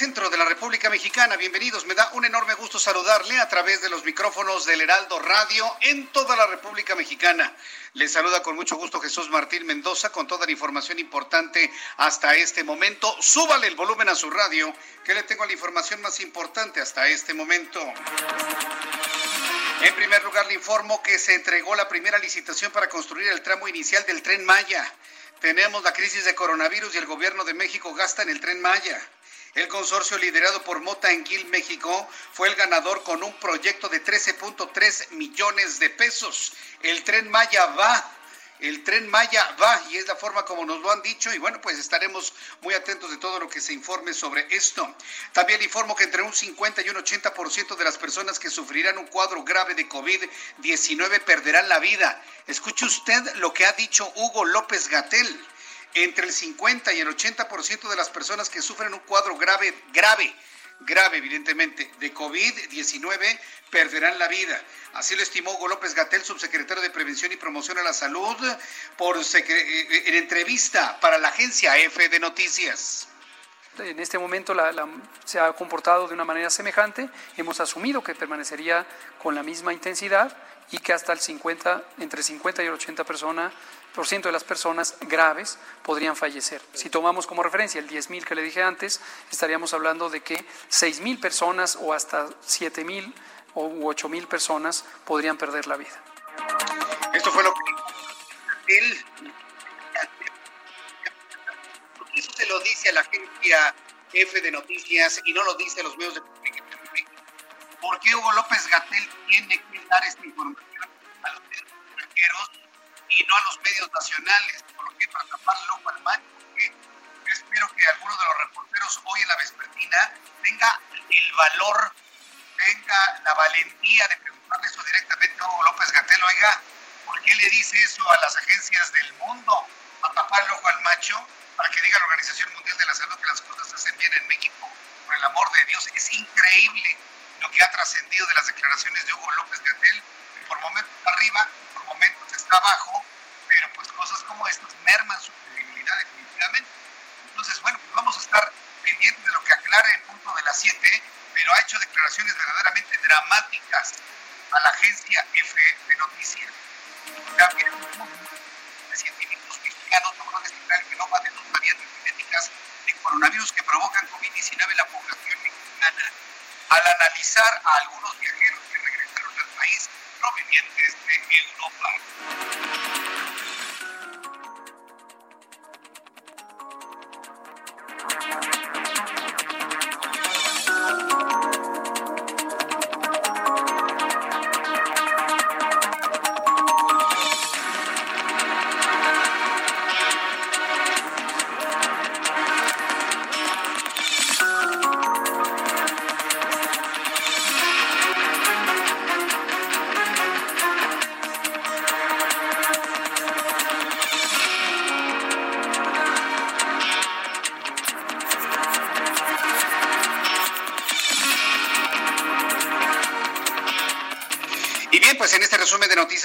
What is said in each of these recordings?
Centro de la República Mexicana. Bienvenidos. Me da un enorme gusto saludarle a través de los micrófonos del Heraldo Radio en toda la República Mexicana. Les saluda con mucho gusto Jesús Martín Mendoza con toda la información importante hasta este momento. Súbale el volumen a su radio, que le tengo la información más importante hasta este momento. En primer lugar, le informo que se entregó la primera licitación para construir el tramo inicial del tren Maya. Tenemos la crisis de coronavirus y el gobierno de México gasta en el tren Maya. El consorcio liderado por Mota Enguil México fue el ganador con un proyecto de 13.3 millones de pesos. El tren Maya va el tren Maya va y es la forma como nos lo han dicho y bueno, pues estaremos muy atentos de todo lo que se informe sobre esto. También informo que entre un 50 y un 80% de las personas que sufrirán un cuadro grave de COVID-19 perderán la vida. Escuche usted lo que ha dicho Hugo López Gatel. Entre el 50 y el 80% de las personas que sufren un cuadro grave, grave, grave evidentemente, de COVID-19 perderán la vida. Así lo estimó Hugo López Gatel, subsecretario de Prevención y Promoción a la Salud, por en entrevista para la agencia EFE de Noticias. En este momento la, la, se ha comportado de una manera semejante. Hemos asumido que permanecería con la misma intensidad y que hasta el 50, entre 50 y el 80 personas ciento de las personas graves podrían fallecer. Si tomamos como referencia el 10.000 que le dije antes, estaríamos hablando de que 6.000 personas o hasta 7.000 u 8.000 personas podrían perder la vida. Esto fue lo que él eso se lo dice a la agencia F de Noticias y no lo dice a los medios de comunicación. ¿Por qué Hugo López Gatel tiene que dar esta información a los medios extranjeros y no a los medios nacionales? ¿Por qué? Para taparlo al mal. Porque yo espero que alguno de los reporteros hoy en la vespertina tenga el valor, tenga la valentía de preguntarle eso directamente a Hugo López Gatel. Oiga, ¿por qué le dice eso a las agencias del mundo? ¿A tapar el ojo al macho? para que diga la Organización Mundial de la Salud que las cosas se hacen bien en México. Por el amor de Dios, es increíble lo que ha trascendido de las declaraciones de Hugo López Gatel, que por momentos arriba, por momentos está abajo, pero pues cosas como estas merman su credibilidad definitivamente. Entonces, bueno, pues vamos a estar pendientes de lo que aclara el punto de las 7, pero ha hecho declaraciones verdaderamente dramáticas a la agencia F de Noticias. También científicos mexicanos lograron descifrar el genoma de dos variantes genéticas de coronavirus que provocan COVID-19 en la población mexicana. Al analizar a algunos viajeros que regresaron al país provenientes de Europa.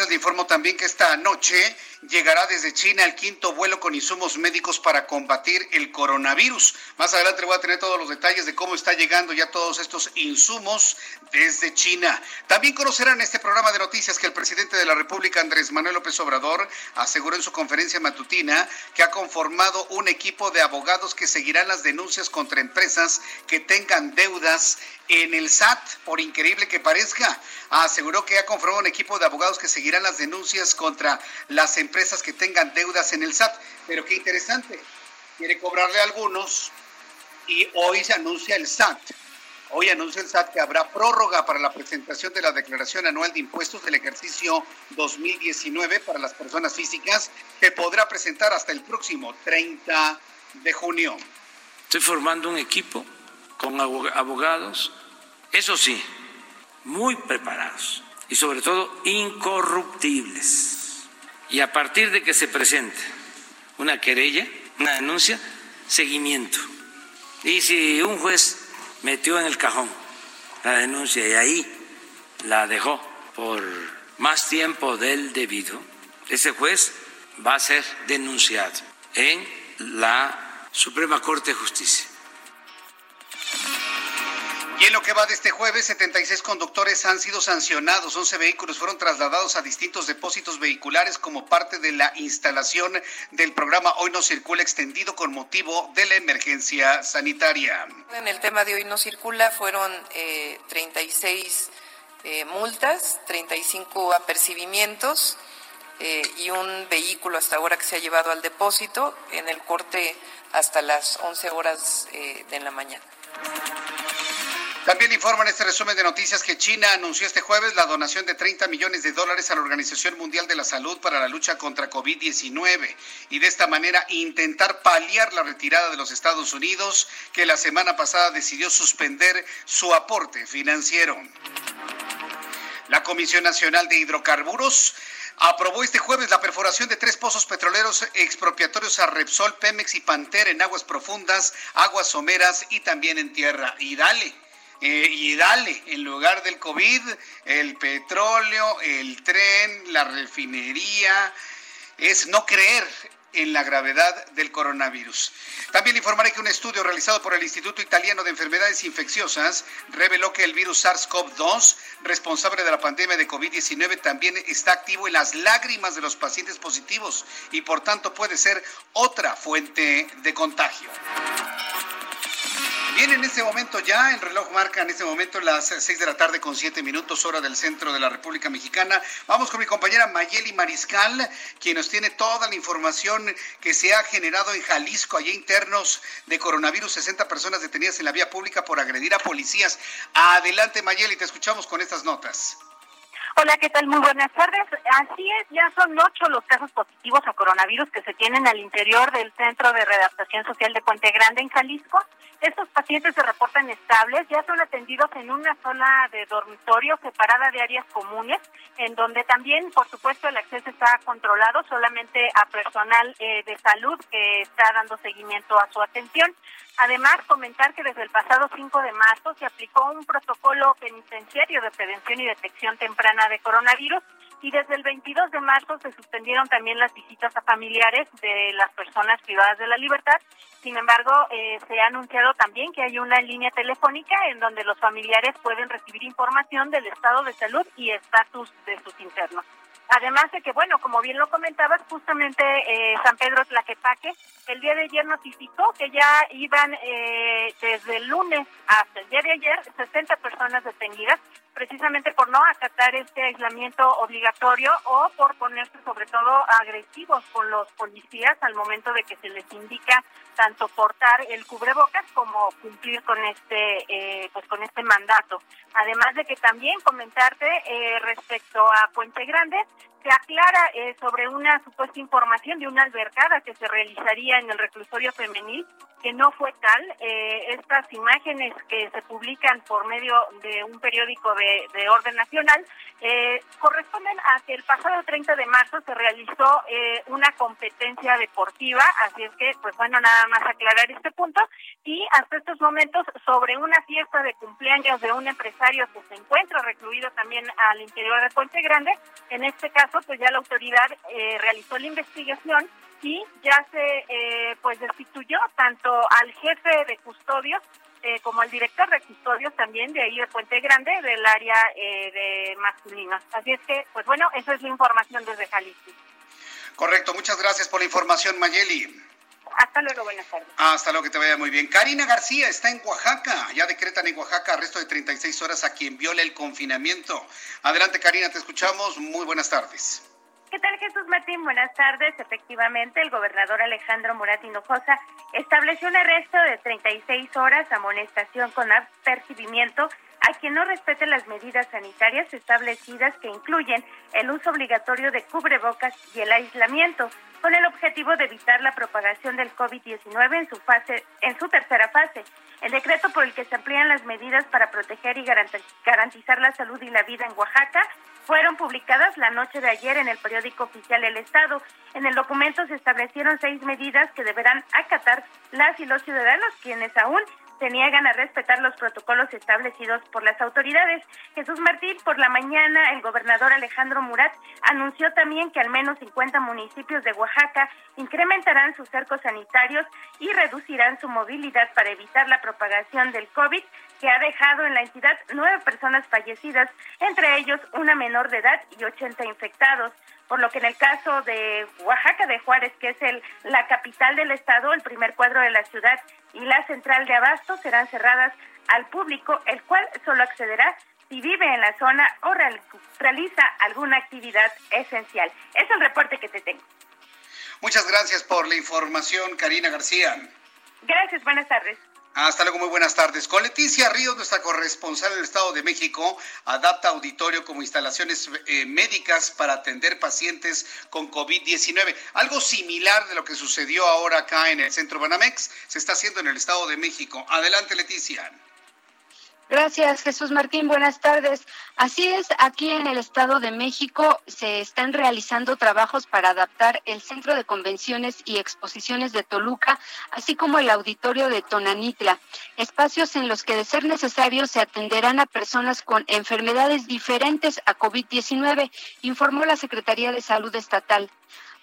Le informo también que esta noche llegará desde China el quinto vuelo con insumos médicos para combatir el coronavirus. Más adelante voy a tener todos los detalles de cómo está llegando ya todos estos insumos desde China. También conocerán este programa de noticias que el presidente de la República, Andrés Manuel López Obrador, aseguró en su conferencia matutina que ha conformado un equipo de abogados que seguirán las denuncias contra empresas que tengan deudas en el SAT, por increíble que parezca. Aseguró que ha conformado un equipo de abogados que seguirán las denuncias contra las empresas que tengan deudas en el SAT. Pero qué interesante, quiere cobrarle a algunos y hoy se anuncia el SAT. Hoy anuncia el SAT que habrá prórroga para la presentación de la declaración anual de impuestos del ejercicio 2019 para las personas físicas que podrá presentar hasta el próximo 30 de junio. Estoy formando un equipo con abogados, eso sí, muy preparados y sobre todo incorruptibles. Y a partir de que se presente una querella, una denuncia, seguimiento. Y si un juez metió en el cajón la denuncia y ahí la dejó por más tiempo del debido, ese juez va a ser denunciado en la Suprema Corte de Justicia. Y en lo que va de este jueves, 76 conductores han sido sancionados, 11 vehículos fueron trasladados a distintos depósitos vehiculares como parte de la instalación del programa Hoy no circula extendido con motivo de la emergencia sanitaria. En el tema de Hoy no circula fueron 36 eh, eh, multas, 35 apercibimientos eh, y un vehículo hasta ahora que se ha llevado al depósito en el corte hasta las 11 horas de la mañana. También informan este resumen de noticias que China anunció este jueves la donación de 30 millones de dólares a la Organización Mundial de la Salud para la lucha contra COVID-19 y de esta manera intentar paliar la retirada de los Estados Unidos que la semana pasada decidió suspender su aporte financiero. La Comisión Nacional de Hidrocarburos aprobó este jueves la perforación de tres pozos petroleros expropiatorios a Repsol, Pemex y Pantera en aguas profundas, aguas someras y también en tierra. Y dale, y dale, en lugar del COVID, el petróleo, el tren, la refinería, es no creer en la gravedad del coronavirus. También informaré que un estudio realizado por el Instituto Italiano de Enfermedades Infecciosas reveló que el virus SARS-CoV-2, responsable de la pandemia de COVID-19, también está activo en las lágrimas de los pacientes positivos y por tanto puede ser otra fuente de contagio. Bien, en este momento ya el reloj marca en este momento las 6 de la tarde con 7 minutos hora del centro de la República Mexicana. Vamos con mi compañera Mayeli Mariscal, quien nos tiene toda la información que se ha generado en Jalisco, allá internos de coronavirus, 60 personas detenidas en la vía pública por agredir a policías. Adelante Mayeli, te escuchamos con estas notas. Hola, ¿qué tal? Muy buenas tardes. Así es, ya son ocho los casos positivos a coronavirus que se tienen al interior del Centro de Readaptación Social de Puente Grande en Jalisco. Estos pacientes se reportan estables, ya son atendidos en una zona de dormitorio separada de áreas comunes, en donde también, por supuesto, el acceso está controlado solamente a personal eh, de salud que está dando seguimiento a su atención. Además, comentar que desde el pasado 5 de marzo se aplicó un protocolo penitenciario de prevención y detección temprana de coronavirus y desde el 22 de marzo se suspendieron también las visitas a familiares de las personas privadas de la libertad. Sin embargo, eh, se ha anunciado también que hay una línea telefónica en donde los familiares pueden recibir información del estado de salud y estatus de sus internos. Además de que, bueno, como bien lo comentabas, justamente eh, San Pedro Tlaquepaque el día de ayer notificó que ya iban eh, desde el lunes hasta el día de ayer 60 personas detenidas precisamente por no acatar este aislamiento obligatorio o por ponerse sobre todo agresivos con los policías al momento de que se les indica tanto portar el cubrebocas como cumplir con este eh, pues con este mandato. Además de que también comentarte eh, respecto a Puente Grande se aclara eh, sobre una supuesta información de una albercada que se realizaría en el reclusorio femenil, que no fue tal. Eh, estas imágenes que se publican por medio de un periódico de, de orden nacional eh, corresponden a que el pasado 30 de marzo se realizó una competencia deportiva, así es que, pues bueno, nada más aclarar este punto. Y hasta estos momentos, sobre una fiesta de cumpleaños de un empresario que se encuentra recluido también al interior de Puente Grande, en este caso, pues ya la autoridad eh, realizó la investigación y ya se eh, pues destituyó tanto al jefe de custodios eh, como al director de custodios también de ahí de Puente Grande del área de masculinos. Así es que, pues bueno, esa es la información desde Jalisco. Correcto, muchas gracias por la información, Mayeli. Hasta luego, buenas tardes. Hasta luego, que te vaya muy bien. Karina García está en Oaxaca. Ya decretan en Oaxaca arresto de 36 horas a quien viole el confinamiento. Adelante, Karina, te escuchamos. Muy buenas tardes. ¿Qué tal Jesús Martín? Buenas tardes. Efectivamente, el gobernador Alejandro Murat Hinojosa estableció un arresto de 36 horas, amonestación con apercibimiento a quien no respete las medidas sanitarias establecidas que incluyen el uso obligatorio de cubrebocas y el aislamiento con el objetivo de evitar la propagación del COVID-19 en su fase, en su tercera fase. El decreto por el que se amplían las medidas para proteger y garantizar la salud y la vida en Oaxaca fueron publicadas la noche de ayer en el periódico oficial El Estado. En el documento se establecieron seis medidas que deberán acatar las y los ciudadanos, quienes aún se niegan a respetar los protocolos establecidos por las autoridades. Jesús Martín, por la mañana, el gobernador Alejandro Murat anunció también que al menos 50 municipios de Oaxaca incrementarán sus cercos sanitarios y reducirán su movilidad para evitar la propagación del COVID, que ha dejado en la entidad nueve personas fallecidas, entre ellos una menor de edad y 80 infectados por lo que en el caso de Oaxaca de Juárez, que es el, la capital del estado, el primer cuadro de la ciudad y la central de abasto serán cerradas al público, el cual solo accederá si vive en la zona o realiza alguna actividad esencial. Es el reporte que te tengo. Muchas gracias por la información, Karina García. Gracias, buenas tardes. Hasta luego, muy buenas tardes. Con Leticia Ríos, nuestra corresponsal en el Estado de México, adapta auditorio como instalaciones eh, médicas para atender pacientes con COVID-19. Algo similar de lo que sucedió ahora acá en el centro Banamex se está haciendo en el Estado de México. Adelante, Leticia. Gracias, Jesús Martín. Buenas tardes. Así es, aquí en el Estado de México se están realizando trabajos para adaptar el Centro de Convenciones y Exposiciones de Toluca, así como el Auditorio de Tonanitla, espacios en los que, de ser necesario, se atenderán a personas con enfermedades diferentes a COVID-19, informó la Secretaría de Salud Estatal.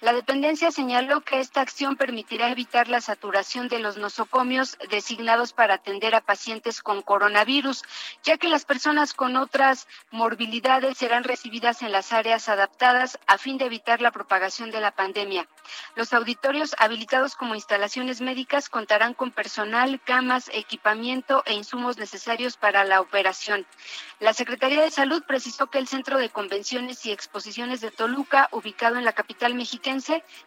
La dependencia señaló que esta acción permitirá evitar la saturación de los nosocomios designados para atender a pacientes con coronavirus, ya que las personas con otras morbilidades serán recibidas en las áreas adaptadas a fin de evitar la propagación de la pandemia. Los auditorios habilitados como instalaciones médicas contarán con personal, camas, equipamiento e insumos necesarios para la operación. La Secretaría de Salud precisó que el Centro de Convenciones y Exposiciones de Toluca, ubicado en la capital mexicana,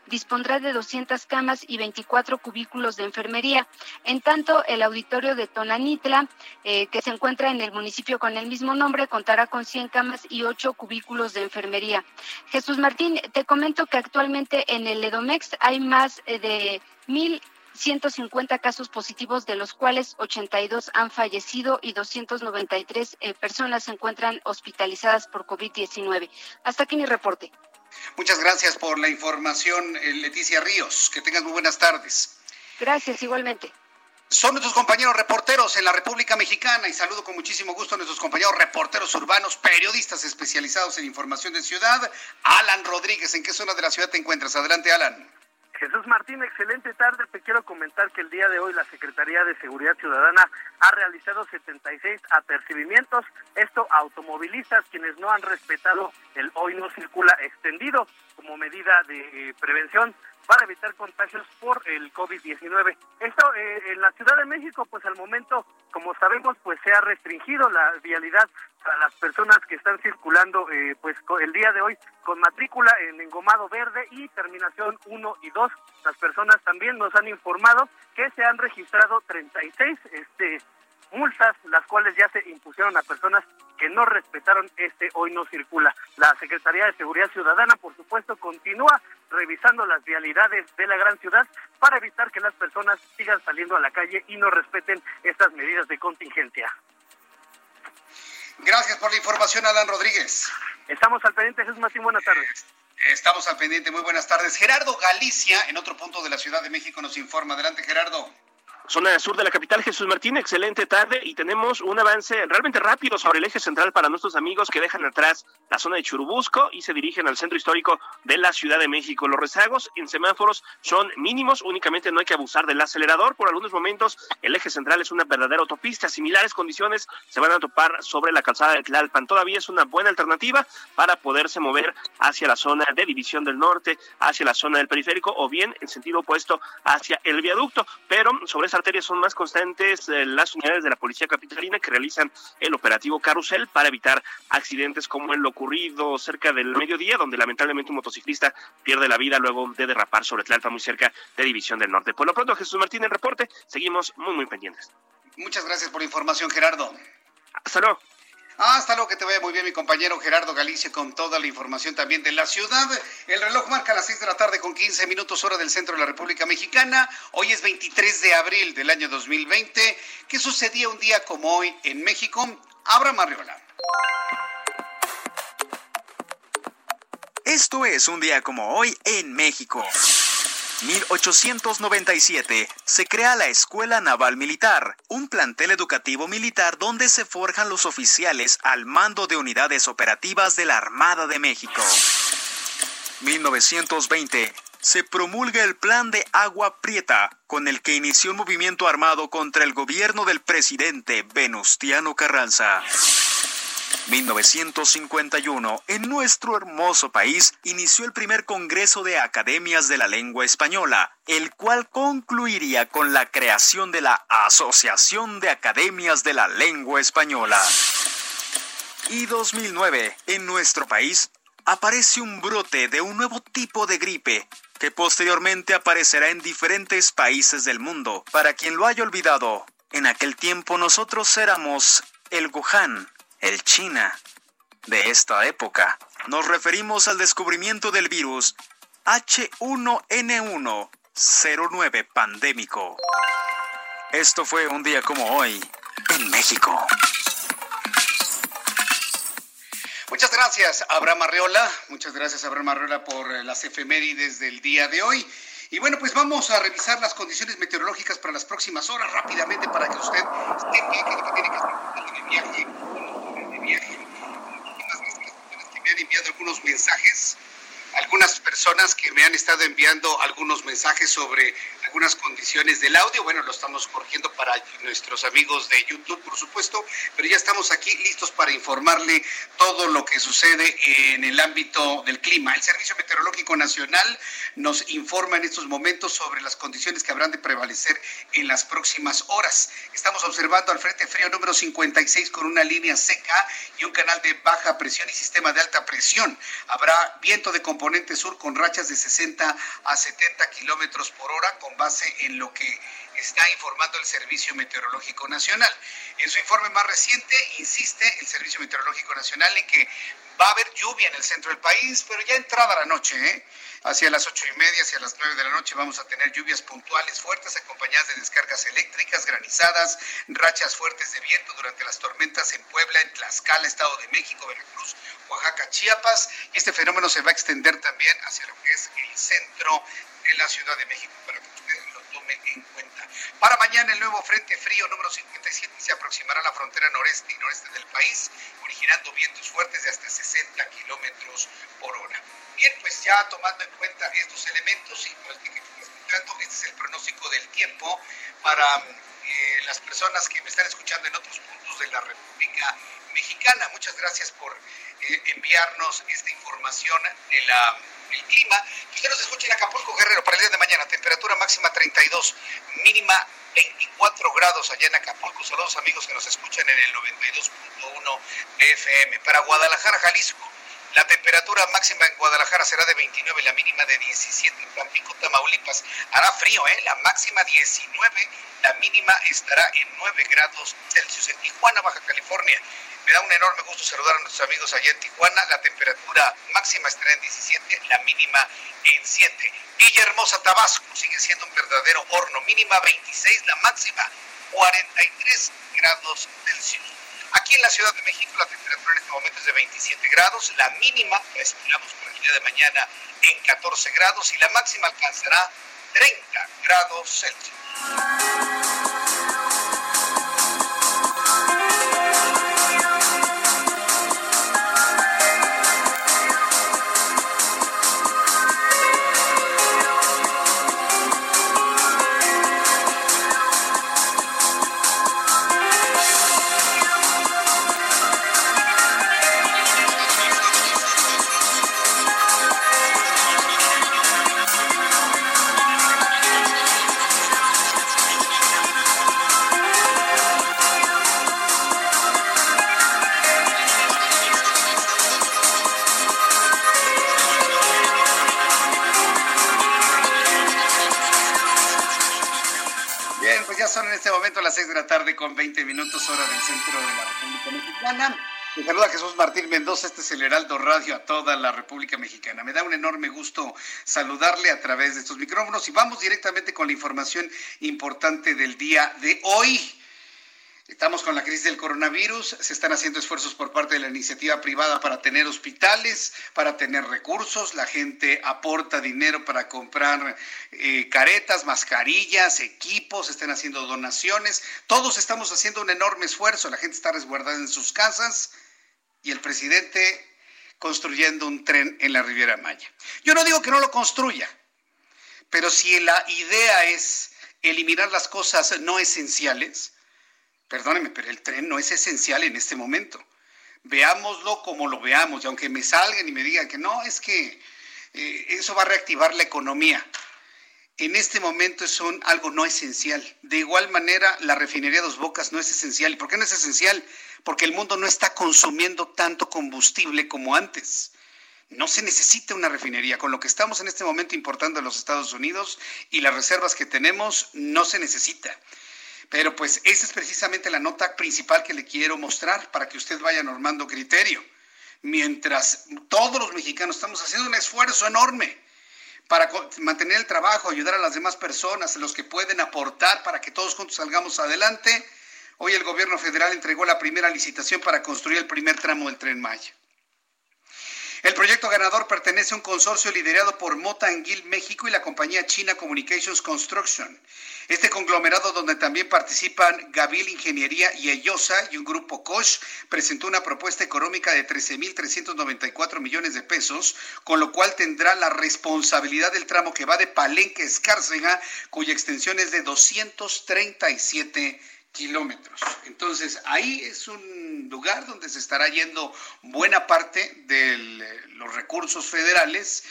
dispondrá de 200 camas y 24 cubículos de enfermería. En tanto, el auditorio de Tonanitla, eh, que se encuentra en el municipio con el mismo nombre, contará con 100 camas y 8 cubículos de enfermería. Jesús Martín, te comento que actualmente en el Edomex hay más eh, de mil 150 casos positivos, de los cuales 82 han fallecido y 293 eh, personas se encuentran hospitalizadas por COVID-19. Hasta aquí mi reporte. Muchas gracias por la información, eh, Leticia Ríos. Que tengas muy buenas tardes. Gracias, igualmente. Son nuestros compañeros reporteros en la República Mexicana y saludo con muchísimo gusto a nuestros compañeros reporteros urbanos, periodistas especializados en información de ciudad. Alan Rodríguez, ¿en qué zona de la ciudad te encuentras? Adelante, Alan. Jesús Martín, excelente tarde. Te quiero comentar que el día de hoy la Secretaría de Seguridad Ciudadana ha realizado 76 apercibimientos, esto automovilistas quienes no han respetado el hoy no circula extendido como medida de eh, prevención para evitar contagios por el COVID-19. Esto eh, en la Ciudad de México, pues al momento, como sabemos, pues se ha restringido la vialidad para las personas que están circulando, eh, pues el día de hoy con matrícula en engomado verde y terminación 1 y 2. Las personas también nos han informado que se han registrado 36 este multas, las cuales ya se impusieron a personas que no respetaron este hoy no circula. La Secretaría de Seguridad Ciudadana, por supuesto, continúa revisando las vialidades de la gran ciudad para evitar que las personas sigan saliendo a la calle y no respeten estas medidas de contingencia. Gracias por la información, Alan Rodríguez. Estamos al pendiente, Jesús Martín, buenas tardes. Estamos al pendiente, muy buenas tardes. Gerardo Galicia, en otro punto de la Ciudad de México, nos informa. Adelante, Gerardo. Zona sur de la capital, Jesús Martín, excelente tarde y tenemos un avance realmente rápido sobre el eje central para nuestros amigos que dejan atrás la zona de Churubusco y se dirigen al centro histórico de la Ciudad de México. Los rezagos en semáforos son mínimos, únicamente no hay que abusar del acelerador. Por algunos momentos el eje central es una verdadera autopista. Similares condiciones se van a topar sobre la calzada de Tlalpan. Todavía es una buena alternativa para poderse mover hacia la zona de División del Norte, hacia la zona del periférico o bien en sentido opuesto hacia el viaducto. Pero sobre arterias son más constantes eh, las unidades de la Policía Capitalina que realizan el operativo Carusel para evitar accidentes como el ocurrido cerca del mediodía, donde lamentablemente un motociclista pierde la vida luego de derrapar sobre Tlalpa, muy cerca de División del Norte. Por lo pronto, Jesús Martín en reporte, seguimos muy, muy pendientes. Muchas gracias por la información, Gerardo. Hasta luego. Hasta luego, que te vaya muy bien mi compañero Gerardo Galicia con toda la información también de la ciudad. El reloj marca las 6 de la tarde con 15 minutos hora del centro de la República Mexicana. Hoy es 23 de abril del año 2020. ¿Qué sucedía un día como hoy en México? Abra Marriola. Esto es un día como hoy en México. 1897 se crea la Escuela Naval Militar, un plantel educativo militar donde se forjan los oficiales al mando de unidades operativas de la Armada de México. 1920 se promulga el Plan de Agua Prieta, con el que inició un movimiento armado contra el gobierno del presidente Venustiano Carranza. 1951, en nuestro hermoso país, inició el primer Congreso de Academias de la Lengua Española, el cual concluiría con la creación de la Asociación de Academias de la Lengua Española. Y 2009, en nuestro país, aparece un brote de un nuevo tipo de gripe que posteriormente aparecerá en diferentes países del mundo. Para quien lo haya olvidado, en aquel tiempo nosotros éramos el Wuhan, el China de esta época. Nos referimos al descubrimiento del virus H1N109 pandémico. Esto fue un día como hoy en México. Muchas gracias, Abraham Arreola. Muchas gracias, Abraham Arreola, por las efemérides del día de hoy. Y bueno, pues vamos a revisar las condiciones meteorológicas para las próximas horas rápidamente para que usted esté que tiene que hacer de viaje que me han enviado algunos mensajes, algunas personas que me han estado enviando algunos mensajes sobre algunas condiciones del audio. Bueno, lo estamos corrigiendo para nuestros amigos de YouTube, por supuesto, pero ya estamos aquí listos para informarle todo lo que sucede en el ámbito del clima. El Servicio Meteorológico Nacional nos informa en estos momentos sobre las condiciones que habrán de prevalecer en las próximas horas. Estamos observando al Frente Frío número 56 con una línea seca y un canal de baja presión y sistema de alta presión. Habrá viento de componente sur con rachas de 60 a 70 kilómetros por hora con en lo que está informando el Servicio Meteorológico Nacional. En su informe más reciente, insiste el Servicio Meteorológico Nacional en que va a haber lluvia en el centro del país, pero ya entrada la noche, ¿eh? hacia las ocho y media, hacia las nueve de la noche vamos a tener lluvias puntuales fuertes acompañadas de descargas eléctricas, granizadas, rachas fuertes de viento durante las tormentas en Puebla, en Tlaxcala, Estado de México, Veracruz, Oaxaca, Chiapas. Este fenómeno se va a extender también hacia lo que es el centro de la Ciudad de México que en cuenta. Para mañana el nuevo Frente Frío número 57 se aproximará a la frontera noreste y noreste del país, originando vientos fuertes de hasta 60 kilómetros por hora. Bien, pues ya tomando en cuenta estos elementos y pues, este es el pronóstico del tiempo para eh, las personas que me están escuchando en otros puntos de la República Mexicana. Muchas gracias por eh, enviarnos esta información de la el clima. Usted nos escucha en Acapulco, Guerrero, para el día de mañana. Temperatura máxima 32, mínima 24 grados allá en Acapulco. Saludos amigos que nos escuchan en el 92.1 FM. Para Guadalajara, Jalisco. La temperatura máxima en Guadalajara será de 29, la mínima de 17. En Tampico, Tamaulipas hará frío, ¿eh? La máxima 19, la mínima estará en 9 grados Celsius. En Tijuana, Baja California, me da un enorme gusto saludar a nuestros amigos allá en Tijuana. La temperatura máxima estará en 17, la mínima en 7. Villahermosa, Tabasco, sigue siendo un verdadero horno. Mínima 26, la máxima 43 grados Celsius. Aquí en la Ciudad de México la temperatura en este momento es de 27 grados, la mínima la esperamos para el día de mañana en 14 grados y la máxima alcanzará 30 grados Celsius. Mexicana. Me saluda Jesús Martín Mendoza, este es el Heraldo Radio a toda la República Mexicana. Me da un enorme gusto saludarle a través de estos micrófonos y vamos directamente con la información importante del día de hoy. Estamos con la crisis del coronavirus, se están haciendo esfuerzos por parte de la iniciativa privada para tener hospitales, para tener recursos, la gente aporta dinero para comprar eh, caretas, mascarillas, equipos, están haciendo donaciones, todos estamos haciendo un enorme esfuerzo, la gente está resguardada en sus casas y el presidente construyendo un tren en la Riviera Maya. Yo no digo que no lo construya, pero si la idea es eliminar las cosas no esenciales, Perdóneme, pero el tren no es esencial en este momento. Veámoslo como lo veamos, y aunque me salgan y me digan que no, es que eh, eso va a reactivar la economía. En este momento es algo no esencial. De igual manera, la refinería Dos Bocas no es esencial. ¿Y por qué no es esencial? Porque el mundo no está consumiendo tanto combustible como antes. No se necesita una refinería. Con lo que estamos en este momento importando en los Estados Unidos y las reservas que tenemos, no se necesita. Pero pues esa es precisamente la nota principal que le quiero mostrar para que usted vaya normando criterio. Mientras todos los mexicanos estamos haciendo un esfuerzo enorme para mantener el trabajo, ayudar a las demás personas, los que pueden aportar para que todos juntos salgamos adelante, hoy el gobierno federal entregó la primera licitación para construir el primer tramo del tren Maya. El proyecto ganador pertenece a un consorcio liderado por Mota Anguil México y la compañía China Communications Construction. Este conglomerado, donde también participan Gabil Ingeniería y Ellosa y un grupo Koch, presentó una propuesta económica de 13.394 millones de pesos, con lo cual tendrá la responsabilidad del tramo que va de Palenque a Escárcega, cuya extensión es de 237 kilómetros. Entonces, ahí es un lugar donde se estará yendo buena parte de los recursos federales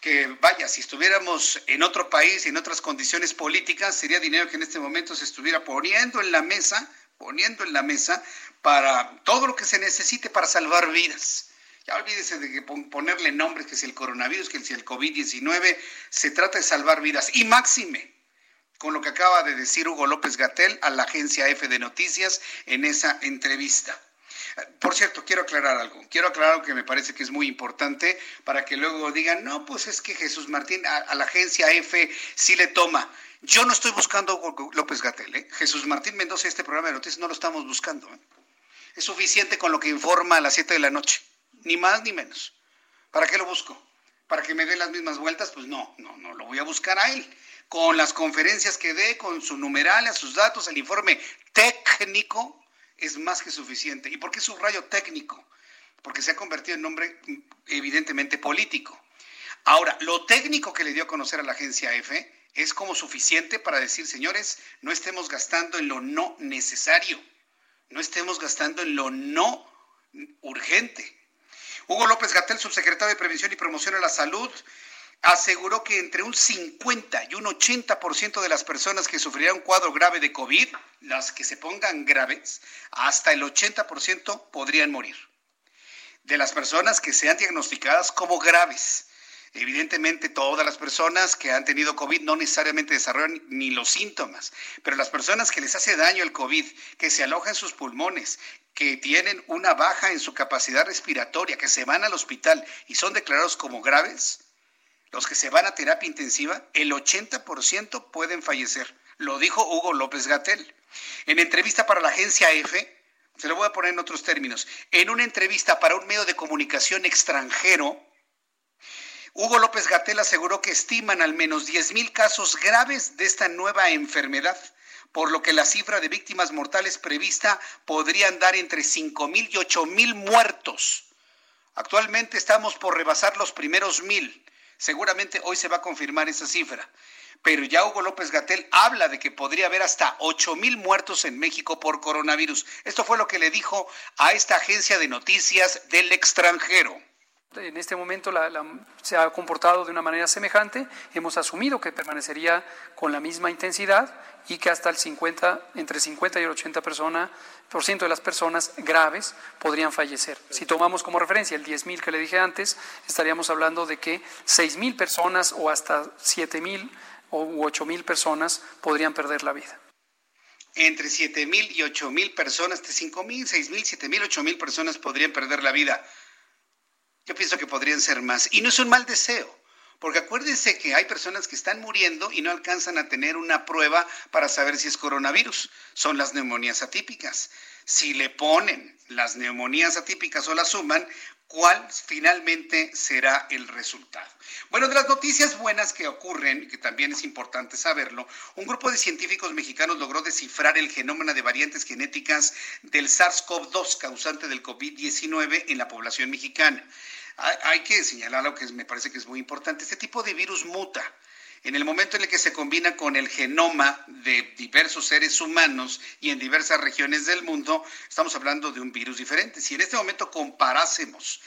que vaya, si estuviéramos en otro país, en otras condiciones políticas, sería dinero que en este momento se estuviera poniendo en la mesa, poniendo en la mesa para todo lo que se necesite para salvar vidas. Ya olvídese de que ponerle nombres, que si el coronavirus, que si el COVID-19, se trata de salvar vidas. Y máxime, con lo que acaba de decir Hugo López Gatel a la agencia F de Noticias en esa entrevista. Por cierto, quiero aclarar algo. Quiero aclarar algo que me parece que es muy importante para que luego digan, no, pues es que Jesús Martín a, la agencia F sí le toma. Yo no estoy buscando Hugo López Gatel. ¿eh? Jesús Martín Mendoza, este programa de noticias, no lo estamos buscando. ¿eh? Es suficiente con lo que informa a las 7 de la noche. Ni más ni menos. ¿Para qué lo busco? ¿Para que me dé las mismas vueltas? Pues no, no, no, lo voy a buscar a él con las conferencias que dé, con su numeral, a sus datos, el informe técnico es más que suficiente. ¿Y por qué subrayo técnico? Porque se ha convertido en nombre evidentemente político. Ahora, lo técnico que le dio a conocer a la agencia F es como suficiente para decir, señores, no estemos gastando en lo no necesario, no estemos gastando en lo no urgente. Hugo López Gatel, subsecretario de Prevención y Promoción a la Salud, aseguró que entre un 50 y un 80% de las personas que sufrirán un cuadro grave de COVID, las que se pongan graves, hasta el 80% podrían morir. De las personas que sean diagnosticadas como graves. Evidentemente, todas las personas que han tenido COVID no necesariamente desarrollan ni los síntomas, pero las personas que les hace daño el COVID, que se alojan en sus pulmones, que tienen una baja en su capacidad respiratoria, que se van al hospital y son declarados como graves, los que se van a terapia intensiva, el 80% pueden fallecer. Lo dijo Hugo López Gatel. En entrevista para la agencia EFE, se lo voy a poner en otros términos, en una entrevista para un medio de comunicación extranjero, Hugo López Gatel aseguró que estiman al menos 10.000 casos graves de esta nueva enfermedad, por lo que la cifra de víctimas mortales prevista podría andar entre 5.000 y 8.000 muertos. Actualmente estamos por rebasar los primeros mil. Seguramente hoy se va a confirmar esa cifra. Pero ya Hugo López Gatel habla de que podría haber hasta 8 mil muertos en México por coronavirus. Esto fue lo que le dijo a esta agencia de noticias del extranjero. En este momento se ha comportado de una manera semejante. Hemos asumido que permanecería con la misma intensidad y que hasta el 50, entre 50 y el 80 personas ciento de las personas graves podrían fallecer. Si tomamos como referencia el 10.000 que le dije antes, estaríamos hablando de que 6.000 personas o hasta 7.000 o 8.000 personas podrían perder la vida. entre 7 mil y 8 mil personas, de 5 mil, 6 mil, 7 mil, 8 mil personas podrían perder la vida. Yo pienso que podrían ser más. Y no es un mal deseo. Porque acuérdense que hay personas que están muriendo y no alcanzan a tener una prueba para saber si es coronavirus. Son las neumonías atípicas. Si le ponen las neumonías atípicas o las suman, ¿cuál finalmente será el resultado? Bueno, de las noticias buenas que ocurren, que también es importante saberlo, un grupo de científicos mexicanos logró descifrar el genoma de variantes genéticas del SARS-CoV-2 causante del COVID-19 en la población mexicana hay que señalar algo que me parece que es muy importante. Este tipo de virus muta. En el momento en el que se combina con el genoma de diversos seres humanos y en diversas regiones del mundo, estamos hablando de un virus diferente. Si en este momento comparásemos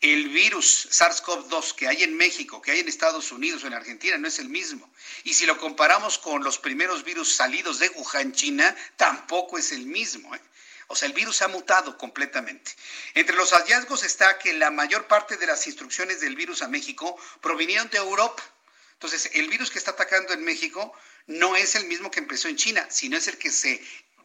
el virus SARS-CoV-2 que hay en México, que hay en Estados Unidos o en Argentina, no es el mismo. Y si lo comparamos con los primeros virus salidos de Wuhan, China, tampoco es el mismo. ¿eh? O sea, el virus ha mutado completamente. Entre los hallazgos está que la mayor parte de las instrucciones del virus a México provinieron de Europa. Entonces, el virus que está atacando en México no es el mismo que empezó en China, sino es el que se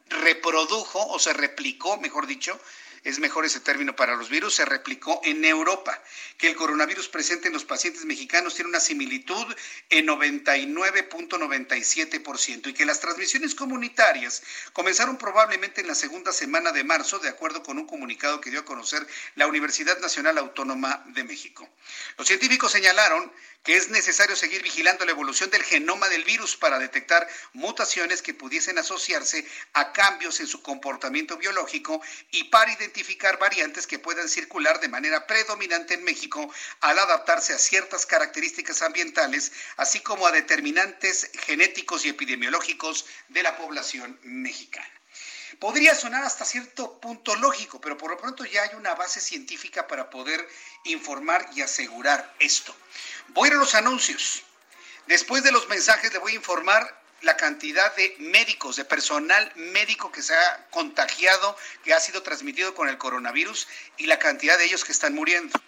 reprodujo o se replicó, mejor dicho, es mejor ese término para los virus, se replicó en Europa. Que el coronavirus presente en los pacientes mexicanos tiene una similitud en 99.97% y que las transmisiones comunitarias comenzaron probablemente en la segunda semana de marzo, de acuerdo con un comunicado que dio a conocer la Universidad Nacional Autónoma de México. Los científicos señalaron que es necesario seguir vigilando la evolución del genoma del virus para detectar mutaciones que pudiesen asociarse a cambios en su comportamiento biológico y para identificar variantes que puedan circular de manera predominante en México al adaptarse a ciertas características ambientales, así como a determinantes genéticos y epidemiológicos de la población mexicana. Podría sonar hasta cierto punto lógico, pero por lo pronto ya hay una base científica para poder informar y asegurar esto. Voy a los anuncios. Después de los mensajes le voy a informar la cantidad de médicos, de personal médico que se ha contagiado, que ha sido transmitido con el coronavirus y la cantidad de ellos que están muriendo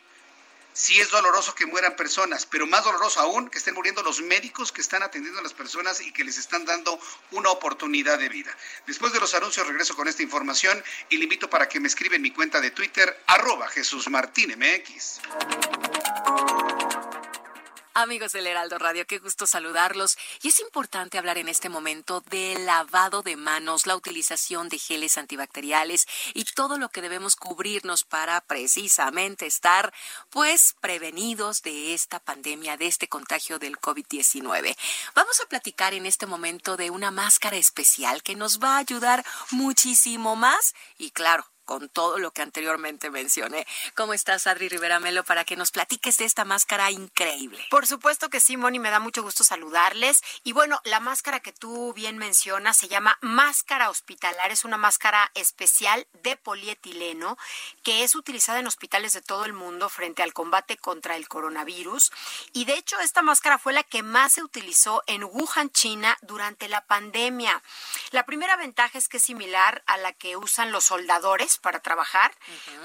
sí es doloroso que mueran personas, pero más doloroso aún que estén muriendo los médicos que están atendiendo a las personas y que les están dando una oportunidad de vida. Después de los anuncios regreso con esta información y le invito para que me escriba en mi cuenta de Twitter, arroba Jesús. Amigos del Heraldo Radio, qué gusto saludarlos. Y es importante hablar en este momento del lavado de manos, la utilización de geles antibacteriales y todo lo que debemos cubrirnos para precisamente estar pues prevenidos de esta pandemia, de este contagio del COVID-19. Vamos a platicar en este momento de una máscara especial que nos va a ayudar muchísimo más y claro, con todo lo que anteriormente mencioné. ¿Cómo estás, Adri Rivera Melo, para que nos platiques de esta máscara increíble? Por supuesto que sí, Moni, me da mucho gusto saludarles. Y bueno, la máscara que tú bien mencionas se llama máscara hospitalar. Es una máscara especial de polietileno que es utilizada en hospitales de todo el mundo frente al combate contra el coronavirus. Y de hecho, esta máscara fue la que más se utilizó en Wuhan, China, durante la pandemia. La primera ventaja es que es similar a la que usan los soldadores para trabajar,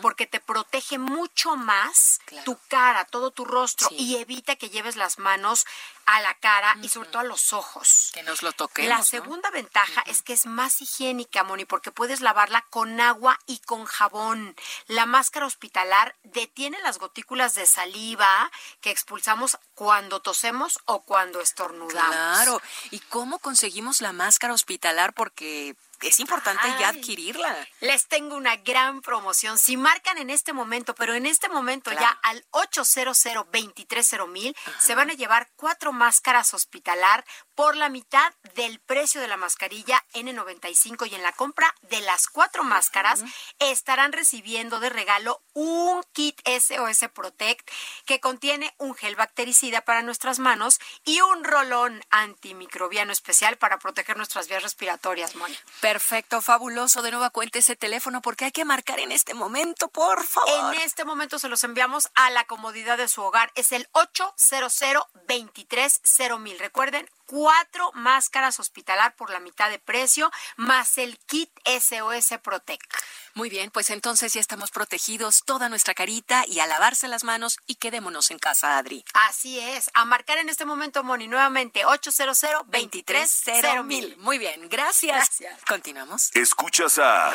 porque te protege mucho más tu cara, todo tu rostro y evita que lleves las manos a la cara y sobre todo a los ojos. Que nos lo toquemos. La segunda ventaja es que es más higiénica, Moni, porque puedes lavarla con agua y con jabón. La máscara hospitalar detiene las gotículas de saliva que expulsamos cuando tosemos o cuando estornudamos. Claro. ¿Y cómo conseguimos la máscara hospitalar? Porque es importante ya adquirirla. Les tengo una gran promoción. Si marcan en este momento, pero en este momento ya al 800 mil, se van a llevar cuatro máscaras hospitalar por la mitad del precio de la mascarilla N95 y en la compra de las cuatro máscaras estarán recibiendo de regalo un kit SOS Protect que contiene un gel bactericida para nuestras manos y un rolón antimicrobiano especial para proteger nuestras vías respiratorias, Moni. Perfecto, fabuloso. De nuevo cuente ese teléfono porque hay que marcar en este momento, por favor. En este momento se los enviamos a la comodidad de su hogar. Es el 800 230 mil. Recuerden, cuatro máscaras hospitalar por la mitad de precio, más el kit SOS Protect. Muy bien, pues entonces ya estamos protegidos toda nuestra carita y a lavarse las manos y quedémonos en casa, Adri. Así es. A marcar en este momento, Moni, nuevamente 800 230 mil. Muy bien, gracias. gracias. Continuamos. Escuchas a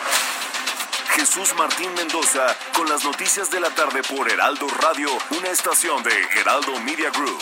Jesús Martín Mendoza con las noticias de la tarde por Heraldo Radio, una estación de Heraldo Media Group.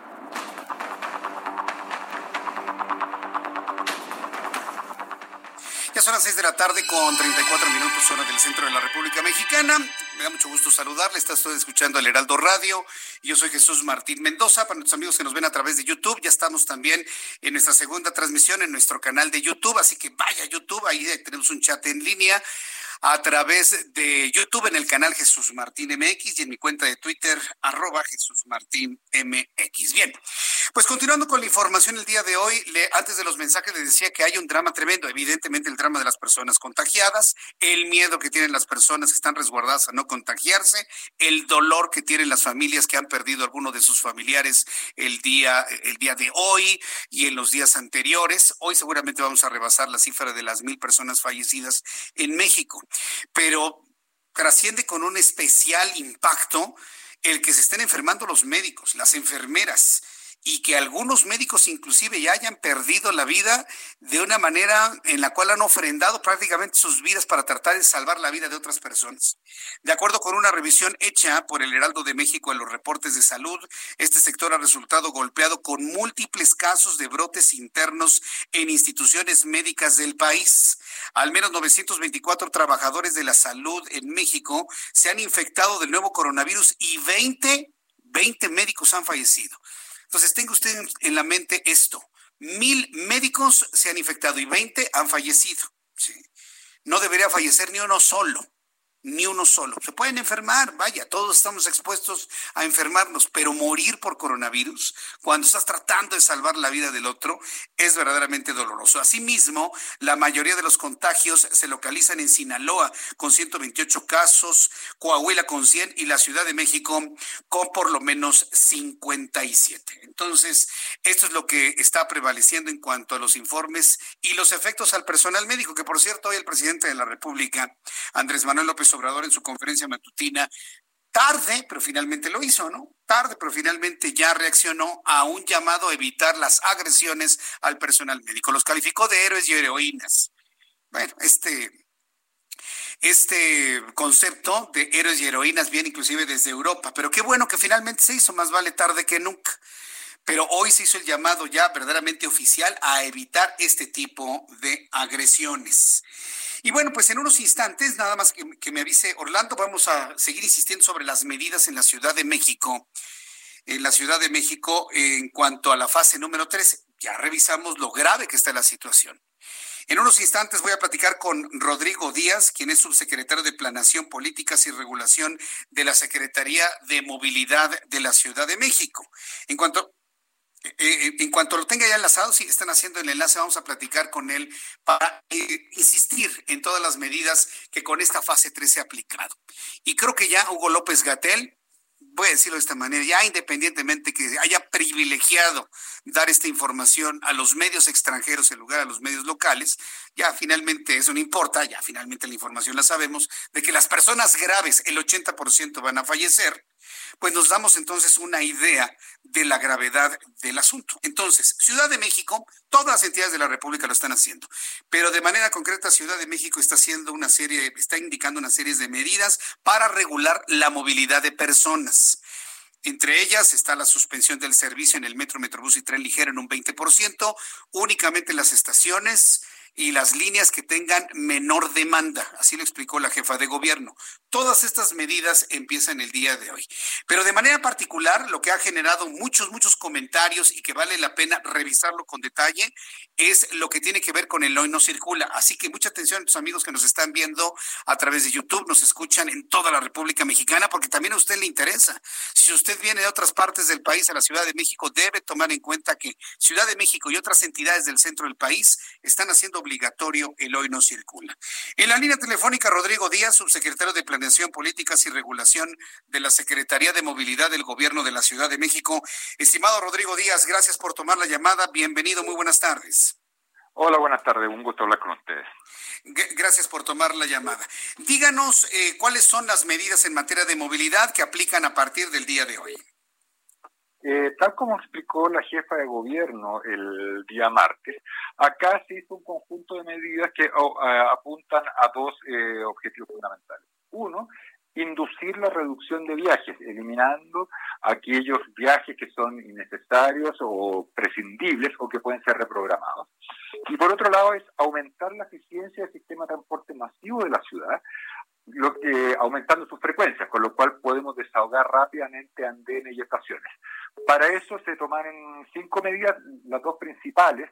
Ya son las 6 de la tarde con 34 minutos hora del centro de la República Mexicana. Me da mucho gusto saludarle. Está usted escuchando el Heraldo Radio. Yo soy Jesús Martín Mendoza. Para nuestros amigos que nos ven a través de YouTube, ya estamos también en nuestra segunda transmisión en nuestro canal de YouTube. Así que vaya a YouTube, ahí tenemos un chat en línea a través de YouTube en el canal Jesús Martín MX y en mi cuenta de Twitter, arroba Jesús Martín MX. Bien, pues continuando con la información el día de hoy, le, antes de los mensajes le decía que hay un drama tremendo, evidentemente el drama de las personas contagiadas, el miedo que tienen las personas que están resguardadas a no contagiarse, el dolor que tienen las familias que han perdido a alguno de sus familiares el día, el día de hoy y en los días anteriores. Hoy seguramente vamos a rebasar la cifra de las mil personas fallecidas en México pero trasciende con un especial impacto el que se estén enfermando los médicos, las enfermeras, y que algunos médicos inclusive ya hayan perdido la vida de una manera en la cual han ofrendado prácticamente sus vidas para tratar de salvar la vida de otras personas. De acuerdo con una revisión hecha por el Heraldo de México en los reportes de salud, este sector ha resultado golpeado con múltiples casos de brotes internos en instituciones médicas del país. Al menos 924 trabajadores de la salud en México se han infectado del nuevo coronavirus y 20, 20 médicos han fallecido. Entonces, tenga usted en la mente esto. Mil médicos se han infectado y 20 han fallecido. No debería fallecer ni uno solo ni uno solo. Se pueden enfermar, vaya, todos estamos expuestos a enfermarnos, pero morir por coronavirus, cuando estás tratando de salvar la vida del otro, es verdaderamente doloroso. Asimismo, la mayoría de los contagios se localizan en Sinaloa, con 128 casos, Coahuila con 100 y la Ciudad de México con por lo menos 57. Entonces, esto es lo que está prevaleciendo en cuanto a los informes y los efectos al personal médico, que por cierto, hoy el presidente de la República, Andrés Manuel López Obrador en su conferencia matutina, tarde, pero finalmente lo hizo, ¿no? Tarde, pero finalmente ya reaccionó a un llamado a evitar las agresiones al personal médico. Los calificó de héroes y heroínas. Bueno, este, este concepto de héroes y heroínas viene inclusive desde Europa, pero qué bueno que finalmente se hizo, más vale tarde que nunca. Pero hoy se hizo el llamado ya verdaderamente oficial a evitar este tipo de agresiones. Y bueno, pues en unos instantes, nada más que, me avise Orlando, vamos a seguir insistiendo sobre las medidas en la Ciudad de México. En la Ciudad de México, en cuanto a la fase número 3, ya revisamos lo grave que está la situación. En unos instantes voy a platicar con Rodrigo Díaz, quien es subsecretario de Planación, Políticas y Regulación de la Secretaría de Movilidad de la Ciudad de México. En cuanto en cuanto lo tenga ya enlazado, si están haciendo el enlace, vamos a platicar con él para eh, insistir en todas las medidas que con esta fase 3 se ha aplicado. Y creo que ya Hugo López Gatel, voy a decirlo de esta manera, ya independientemente que haya privilegiado dar esta información a los medios extranjeros en lugar a los medios locales, ya finalmente eso no importa, ya finalmente la información la sabemos, de que las personas graves, el 80% van a fallecer, pues nos damos entonces una idea de la gravedad del asunto. Entonces, Ciudad de México, todas las entidades de la República lo están haciendo, pero de manera concreta Ciudad de México está haciendo una serie, está indicando una serie de medidas para regular la movilidad de personas. Entre ellas está la suspensión del servicio en el metro, metrobús y tren ligero en un 20%, únicamente en las estaciones y las líneas que tengan menor demanda. Así lo explicó la jefa de gobierno. Todas estas medidas empiezan el día de hoy. Pero de manera particular, lo que ha generado muchos, muchos comentarios y que vale la pena revisarlo con detalle es lo que tiene que ver con el hoy no circula. Así que mucha atención a tus amigos que nos están viendo a través de YouTube, nos escuchan en toda la República Mexicana, porque también a usted le interesa. Si usted viene de otras partes del país a la Ciudad de México, debe tomar en cuenta que Ciudad de México y otras entidades del centro del país están haciendo obligatorio el hoy no circula. En la línea telefónica, Rodrigo Díaz, subsecretario de Planeación Políticas y Regulación de la Secretaría de Movilidad del Gobierno de la Ciudad de México. Estimado Rodrigo Díaz, gracias por tomar la llamada. Bienvenido, muy buenas tardes. Hola, buenas tardes, un gusto hablar con ustedes. Gracias por tomar la llamada. Díganos eh, cuáles son las medidas en materia de movilidad que aplican a partir del día de hoy. Eh, tal como explicó la jefa de gobierno el día martes, acá se hizo un conjunto de medidas que oh, apuntan a dos eh, objetivos fundamentales. Uno, inducir la reducción de viajes, eliminando aquellos viajes que son innecesarios o prescindibles o que pueden ser reprogramados. Y por otro lado es aumentar la eficiencia del sistema de transporte masivo de la ciudad, lo que, aumentando sus frecuencias, con lo cual podemos desahogar rápidamente andenes y estaciones. Para eso se tomaron cinco medidas, las dos principales,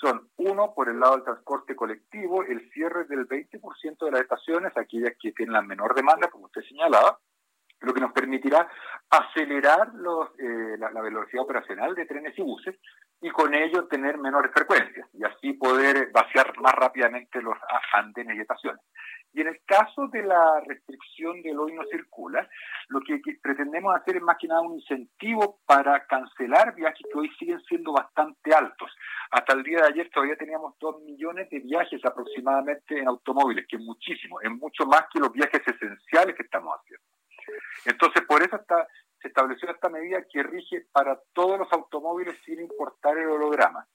son, uno, por el lado del transporte colectivo, el cierre del 20% de las estaciones, aquellas que tienen la menor demanda, como usted señalaba, lo que nos permitirá acelerar eh, la, velocidad operacional de trenes y buses y con ello tener menores frecuencias y así poder vaciar más rápidamente los andenes y estaciones. Y en el caso de la restricción del hoy no circula, lo que, pretendemos hacer es más que nada un incentivo para cancelar viajes que hoy siguen siendo bastante altos. Hasta el día de ayer todavía teníamos dos millones de viajes aproximadamente en automóviles, que es muchísimo, es mucho más que los viajes esenciales que estamos haciendo. Entonces, por eso está, se estableció esta medida que rige para todos los automóviles sin importar el holograma.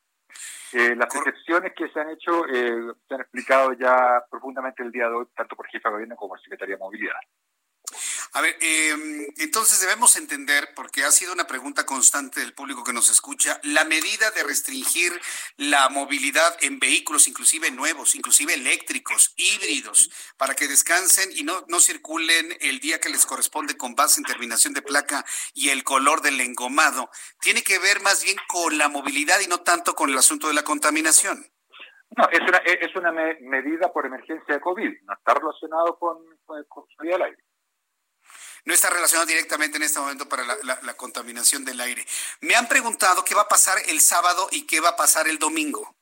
Eh, las excepciones que se han hecho eh, se han explicado ya profundamente el día de hoy, tanto por jefa de gobierno como por Secretaría de Movilidad. A ver, em, entonces debemos entender, porque ha sido una pregunta constante del público que nos escucha, la medida de restringir la movilidad en vehículos, inclusive nuevos, inclusive eléctricos, híbridos, para que descansen y no, no circulen el día que les corresponde con base en terminación de placa y el color del engomado, tiene que ver más bien con la movilidad y no tanto con el asunto de la contaminación. No, es una, es una medida por emergencia de COVID, no está relacionado con, con, con el aire no está relacionado directamente en este momento para la, contaminación del aire. Me han preguntado qué va a pasar el sábado y qué va a pasar el domingo.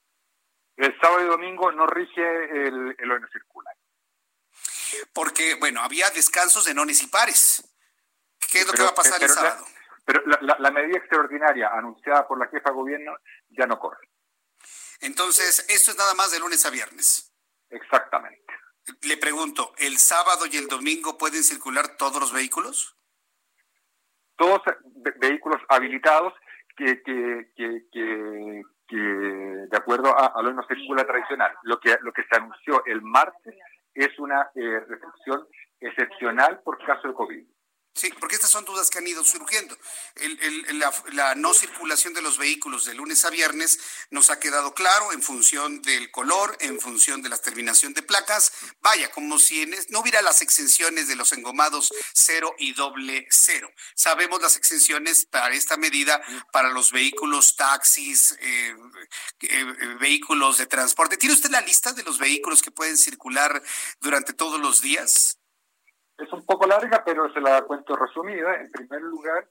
El sábado y domingo no rige el, el hoy no circula. Porque, bueno, había descansos de nones y pares. ¿Qué es lo que va a pasar el sábado? pero la, la medida extraordinaria anunciada por la jefa de gobierno ya no corre. Entonces, esto es nada más de lunes a viernes. Exactamente. Le pregunto, ¿el sábado y el domingo pueden circular todos los vehículos? Todos vehículos habilitados que, que, que, que, de acuerdo a, lo que no circula tradicional. Lo que, lo que se anunció el martes es una eh, restricción excepcional por caso de COVID. Sí, porque estas son dudas que han ido surgiendo. la, no circulación de los vehículos de lunes a viernes nos ha quedado claro en función del color, en función de la terminación de placas. Vaya, como si no hubiera las exenciones de los engomados cero y doble cero. Sabemos las exenciones para esta medida para los vehículos, taxis, eh, eh, vehículos de transporte. ¿Tiene usted la lista de los vehículos que pueden circular durante todos los días? Es un poco larga, pero se la cuento resumida. En primer lugar,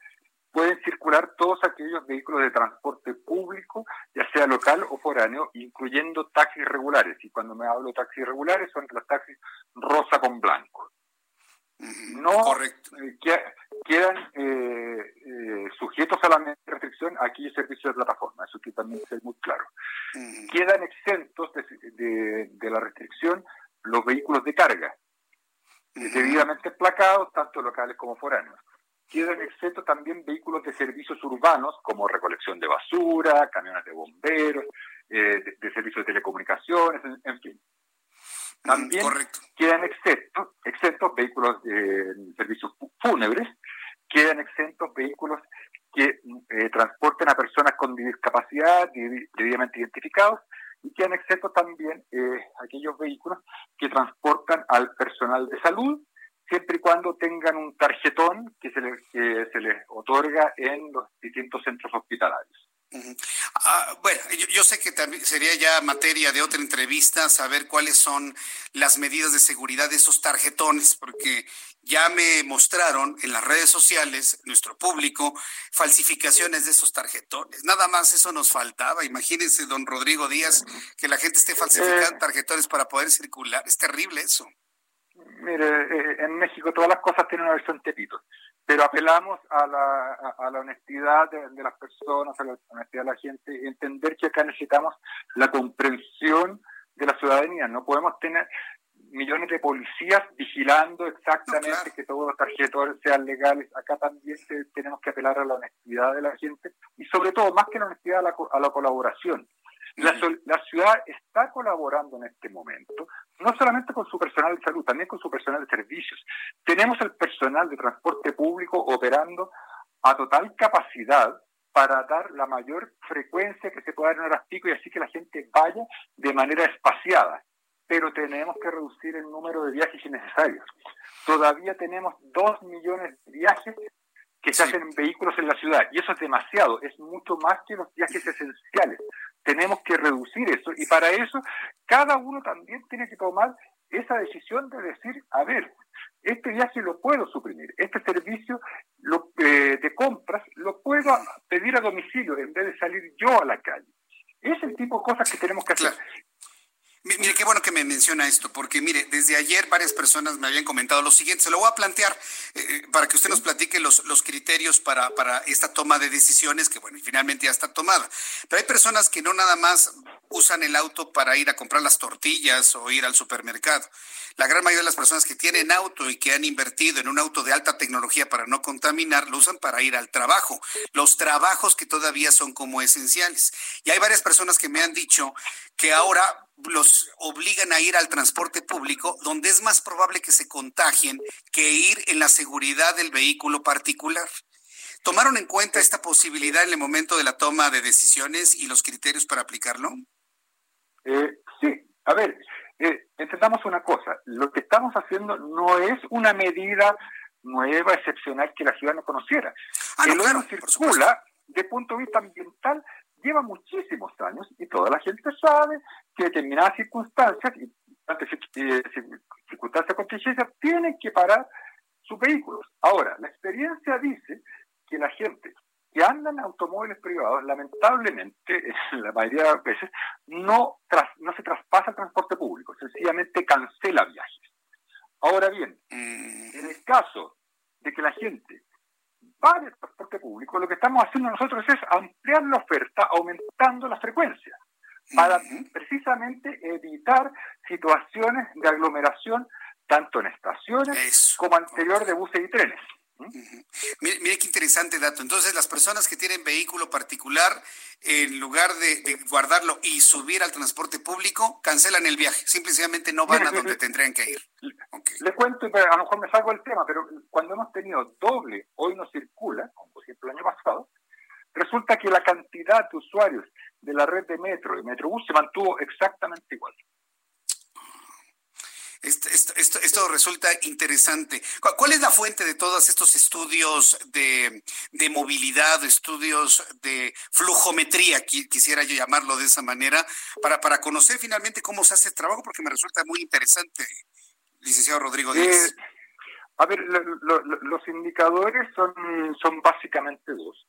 pueden circular todos aquellos vehículos de transporte público, ya sea local o foráneo, incluyendo taxis regulares. Y cuando me hablo de taxis regulares, son los taxis rosa con blanco. No eh, quedan eh, eh, sujetos a la restricción aquellos servicios de plataforma, eso que también es muy claro. Quedan exentos de, de la restricción los vehículos de carga, debidamente placados, tanto locales como foráneos. Quedan excepto también vehículos de servicios urbanos, como recolección de basura, camiones de bomberos, eh, de, servicios de telecomunicaciones, en, fin. También quedan exentos, exentos vehículos de servicios fúnebres, quedan exentos vehículos que eh, transporten a personas con discapacidad debidamente identificados y que han excepto también eh, aquellos vehículos que transportan al personal de salud, siempre y cuando tengan un tarjetón que se, que se les otorga en los distintos centros hospitalarios. Ah, bueno, yo, sé que también sería ya materia de otra entrevista saber cuáles son las medidas de seguridad de esos tarjetones, porque ya me mostraron en las redes sociales, nuestro público, falsificaciones de esos tarjetones. Nada más eso nos faltaba. Imagínense, don Rodrigo Díaz, que la gente esté falsificando eh. tarjetones para poder circular. Es terrible eso. Mire, eh, en México todas las cosas tienen una versión tepito pero apelamos a la, a, la honestidad de, las personas, a la honestidad de la gente, entender que acá necesitamos la comprensión de la ciudadanía. No podemos tener millones de policías vigilando exactamente que todos los tarjetos sean legales. Acá también tenemos que apelar a la honestidad de la gente y sobre todo, más que la honestidad, a la colaboración. La, la, ciudad está colaborando en este momento, no solamente con su personal de salud, también con su personal de servicios. Tenemos el personal de transporte público operando a total capacidad para dar la mayor frecuencia que se pueda dar en horas pico y así que la gente vaya de manera espaciada. Pero tenemos que reducir el número de viajes innecesarios. Todavía tenemos dos millones de viajes que se hacen en vehículos en la ciudad y eso es demasiado, es mucho más que los viajes esenciales tenemos que reducir eso y para eso cada uno también tiene que tomar esa decisión de decir, a ver, este viaje lo puedo suprimir, este servicio lo, eh, de compras lo puedo pedir a domicilio en vez de salir yo a la calle. Es el tipo de cosas que tenemos que hacer. Mire, qué bueno que me menciona esto, porque mire, desde ayer varias personas me habían comentado lo siguiente, se lo voy a plantear eh, eh, para que usted nos platique los, los criterios para, para esta toma de decisiones, que bueno, finalmente ya está tomada. Pero hay personas que no nada más usan el auto para ir a comprar las tortillas o ir al supermercado. La gran mayoría de las personas que tienen auto y que han invertido en un auto de alta tecnología para no contaminar, lo usan para ir al trabajo. Los trabajos que todavía son como esenciales. Y hay varias personas que me han dicho que ahora los obligan a ir al transporte público, donde es más probable que se contagien que ir en la seguridad del vehículo particular. ¿Tomaron en cuenta esta posibilidad en el momento de la toma de decisiones y los criterios para aplicarlo? Eh, sí, a ver, eh, entendamos una cosa, lo que estamos haciendo no es una medida nueva, excepcional que la ciudad no conociera. Ah, el no, circula, de punto de vista ambiental, lleva muchísimos años y toda la gente sabe que determinadas circunstancias, y circunstancias contingencias, tienen que parar sus vehículos. Ahora, la experiencia dice que la gente que anda en automóviles privados, lamentablemente, la mayoría de las veces, no, no se traspasa el transporte público, sencillamente cancela viajes. Ahora bien, mm. en el caso de que la gente va el transporte público, lo que estamos haciendo nosotros es ampliar la oferta aumentando la frecuencia para precisamente evitar situaciones de aglomeración tanto en estaciones como anterior de buses y trenes. Mire, qué interesante dato. Entonces, las personas que tienen vehículo particular, en lugar de, guardarlo y subir al transporte público, cancelan el viaje. Simplemente no van a donde tendrían que ir. Le cuento, a lo mejor me salgo del tema, pero cuando hemos tenido doble, hoy no circula, como por ejemplo el año pasado, resulta que la cantidad de usuarios de la red de metro y metrobús se mantuvo exactamente igual. Esto, esto, esto, resulta interesante. ¿Cuál es la fuente de todos estos estudios de, de movilidad, estudios de flujometría, quisiera yo llamarlo de esa manera, para, para conocer finalmente cómo se hace el trabajo? Porque me resulta muy interesante, licenciado Rodrigo Díaz. Eh, a ver, los indicadores son, son básicamente dos.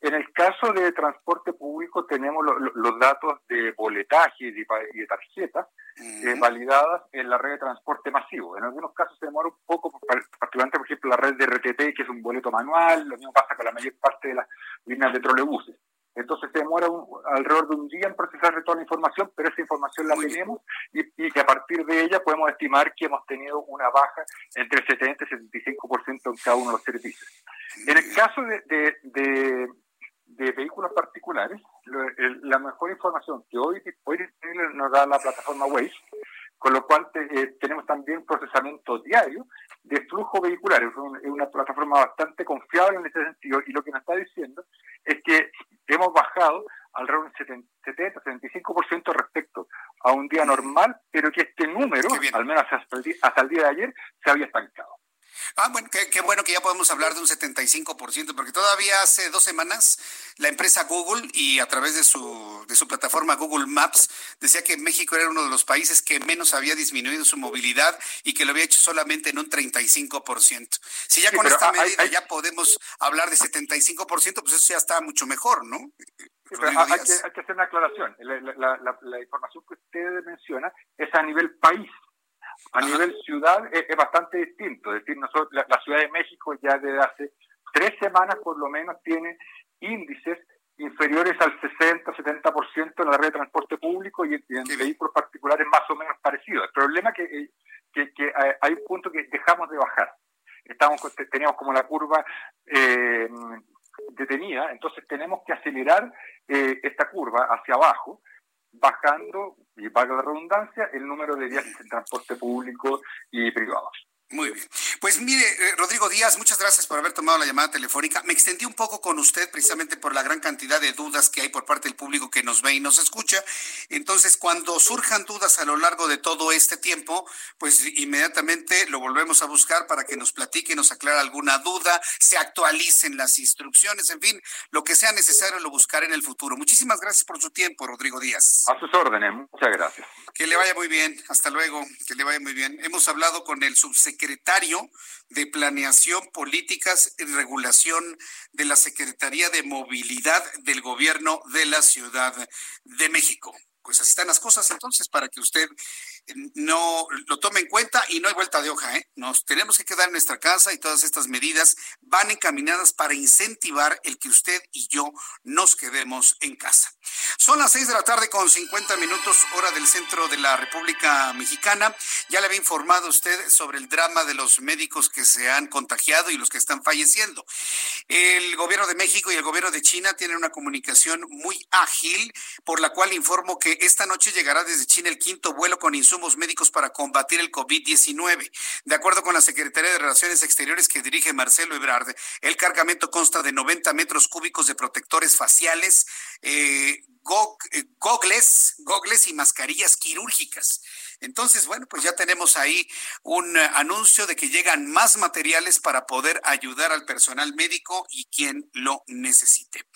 En el caso de transporte público tenemos los datos de boletaje y de, tarjetas eh, validadas en la red de transporte masivo. En algunos casos se demora un poco, particularmente por ejemplo la red de RTT, que es un boleto manual, lo mismo pasa con la mayor parte de las líneas de trolebuses. Entonces se demora alrededor de un día en procesar toda la información, pero esa información la tenemos y, y, a partir de ella podemos estimar que hemos tenido una baja entre 70 y 75% en cada uno de los servicios. En el caso de de vehículos particulares, la mejor información que hoy, hoy nos da la plataforma Waze, con lo cual eh, tenemos también procesamiento diario de flujo vehicular. Es, una plataforma bastante confiable en ese sentido y lo que nos está diciendo es que hemos bajado alrededor del 70-75% respecto a un día normal, pero que este número, al menos hasta el, día, hasta el día de ayer, se había estancado. Ah, bueno, qué, bueno que ya podemos hablar de un 75%, porque todavía hace dos semanas la empresa Google y a través de su, de su plataforma Google Maps decía que México era uno de los países que menos había disminuido su movilidad y que lo había hecho solamente en un 35%. Si ya con esta medida ya podemos hablar de 75%, pues eso ya está mucho mejor, ¿no? hay, que, hay, que, hacer una aclaración. La, la, información que usted menciona es a nivel país. A nivel ciudad es, bastante distinto. Es decir, nosotros, la, Ciudad de México ya desde hace tres semanas por lo menos tiene índices inferiores al 60-70% en la red de transporte público y, en vehículos particulares más o menos parecidos. El problema es que, que, que, hay un punto que dejamos de bajar. Estamos, teníamos como la curva eh, detenida, entonces tenemos que acelerar eh, esta curva hacia abajo bajando, y valga la redundancia, el número de viajes en transporte público y privados. Muy bien. Pues mire, eh, Rodrigo Díaz, muchas gracias por haber tomado la llamada telefónica. Me extendí un poco con usted precisamente por la gran cantidad de dudas que hay por parte del público que nos ve y nos escucha. Entonces, cuando surjan dudas a lo largo de todo este tiempo, pues inmediatamente lo volvemos a buscar para que nos platique, nos aclare alguna duda, se actualicen las instrucciones, en fin, lo que sea necesario lo buscaré en el futuro. Muchísimas gracias por su tiempo, Rodrigo Díaz. A sus órdenes, muchas gracias. Que le vaya muy bien. Hasta luego. Que le vaya muy bien. Hemos hablado con el subsecretario secretario de Planeación, Políticas y Regulación de la Secretaría de Movilidad del Gobierno de la Ciudad de México. Pues así están las cosas entonces para que usted no lo tome en cuenta y no hay vuelta de hoja. ¿eh? Nos tenemos que quedar en nuestra casa y todas estas medidas van encaminadas para incentivar el que usted y yo nos quedemos en casa. Son las seis de la tarde con 50 minutos hora del centro de la República Mexicana. Ya le había informado usted sobre el drama de los médicos que se han contagiado y los que están falleciendo. El gobierno de México y el gobierno de China tienen una comunicación muy ágil por la cual informo que esta noche llegará desde China el quinto vuelo con insumos médicos para combatir el COVID-19. De acuerdo con la Secretaría de Relaciones Exteriores que dirige Marcelo Ebrard, el cargamento consta de 90 metros cúbicos de protectores faciales, eh, eh, gogles, gogles y mascarillas quirúrgicas. Entonces, bueno, pues ya tenemos ahí un eh, anuncio de que llegan más materiales para poder ayudar al personal médico y quien lo necesite.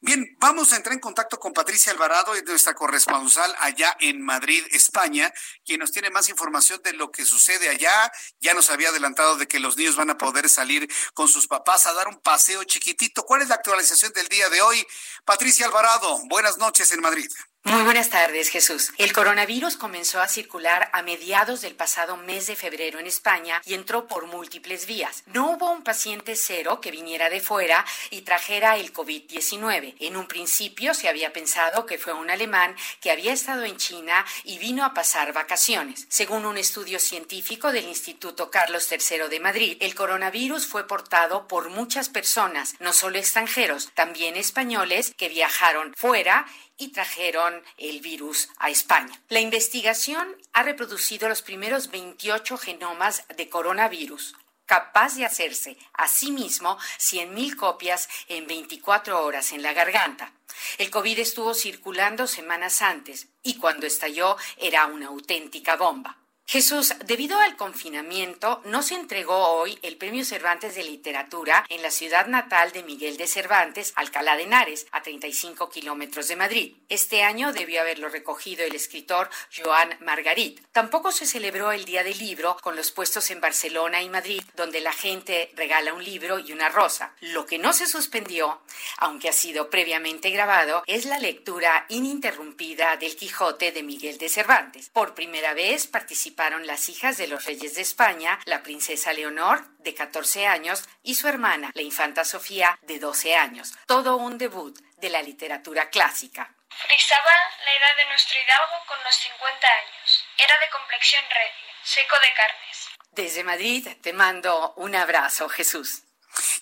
Bien, vamos a entrar en contacto con Patricia Alvarado, nuestra corresponsal allá en Madrid, España, quien nos tiene más información de lo que sucede allá. Ya nos había adelantado de que los niños van a poder salir con sus papás a dar un paseo chiquitito. ¿Cuál es la actualización del día de hoy? Patricia Alvarado, buenas noches en Madrid. Muy buenas tardes, Jesús. El coronavirus comenzó a circular a mediados del pasado mes de febrero en España y entró por múltiples vías. No hubo un paciente cero que viniera de fuera y trajera el COVID-19. En un principio se había pensado que fue un alemán que había estado en China y vino a pasar vacaciones. Según un estudio científico del Instituto Carlos III de Madrid, el coronavirus fue portado por muchas personas, no solo extranjeros, también españoles que viajaron fuera y trajeron el virus a España. La investigación ha reproducido los primeros 28 genomas de coronavirus capaz de hacerse a sí mismo 100.000 copias en 24 horas en la garganta. El COVID estuvo circulando semanas antes y cuando estalló era una auténtica bomba. Jesús, debido al confinamiento, no se entregó hoy el Premio Cervantes de Literatura en la ciudad natal de Miguel de Cervantes, Alcalá de Henares, a 35 kilómetros de Madrid. Este año debió haberlo recogido el escritor Joan Margarit. Tampoco se celebró el Día del Libro con los puestos en Barcelona y Madrid, donde la gente regala un libro y una rosa. Lo que no se suspendió, aunque ha sido previamente grabado, es la lectura ininterrumpida del Quijote de Miguel de Cervantes. Por primera vez participó participaron las hijas de los reyes de España, la princesa Leonor, de 14 años, y su hermana, la infanta Sofía, de 12 años. Todo un debut de la literatura clásica. Frisaba la edad de nuestro hidalgo con los 50 años. Era de complexión recia, seco de carnes. Desde Madrid te mando un abrazo, Jesús.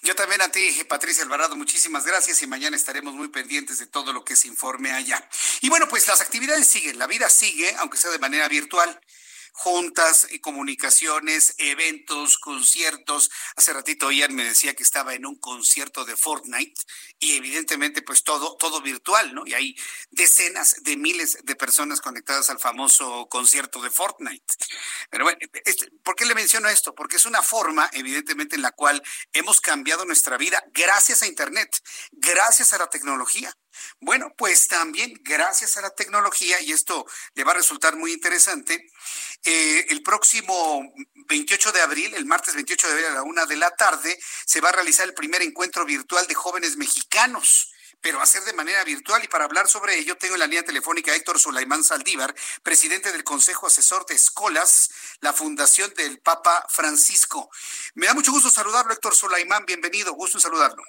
Yo también a ti, Patricia Alvarado, muchísimas gracias y mañana estaremos muy pendientes de todo lo que se informe allá. Y bueno, pues las actividades siguen, la vida sigue, aunque sea de manera virtual. Juntas, comunicaciones, eventos, conciertos. Hace ratito Ian me decía que estaba en un concierto de Fortnite y evidentemente pues todo, todo virtual, ¿no? Y hay decenas de miles de personas conectadas al famoso concierto de Fortnite. Pero bueno, este, ¿por qué le menciono esto? Porque es una forma, evidentemente, en la cual hemos cambiado nuestra vida gracias a Internet, gracias a la tecnología. Bueno, pues también gracias a la tecnología, y esto le va a resultar muy interesante, eh, el próximo 28 de abril, el martes 28 de abril a la una de la tarde, se va a realizar el primer encuentro virtual de jóvenes mexicanos pero va a ser de manera virtual. Y para hablar sobre ello, tengo en la línea telefónica a Héctor Sulaimán Saldívar, presidente del Consejo Asesor de Escolas, la Fundación del Papa Francisco. Me da mucho gusto saludarlo, Héctor Sulaimán. Bienvenido, gusto en saludarlo.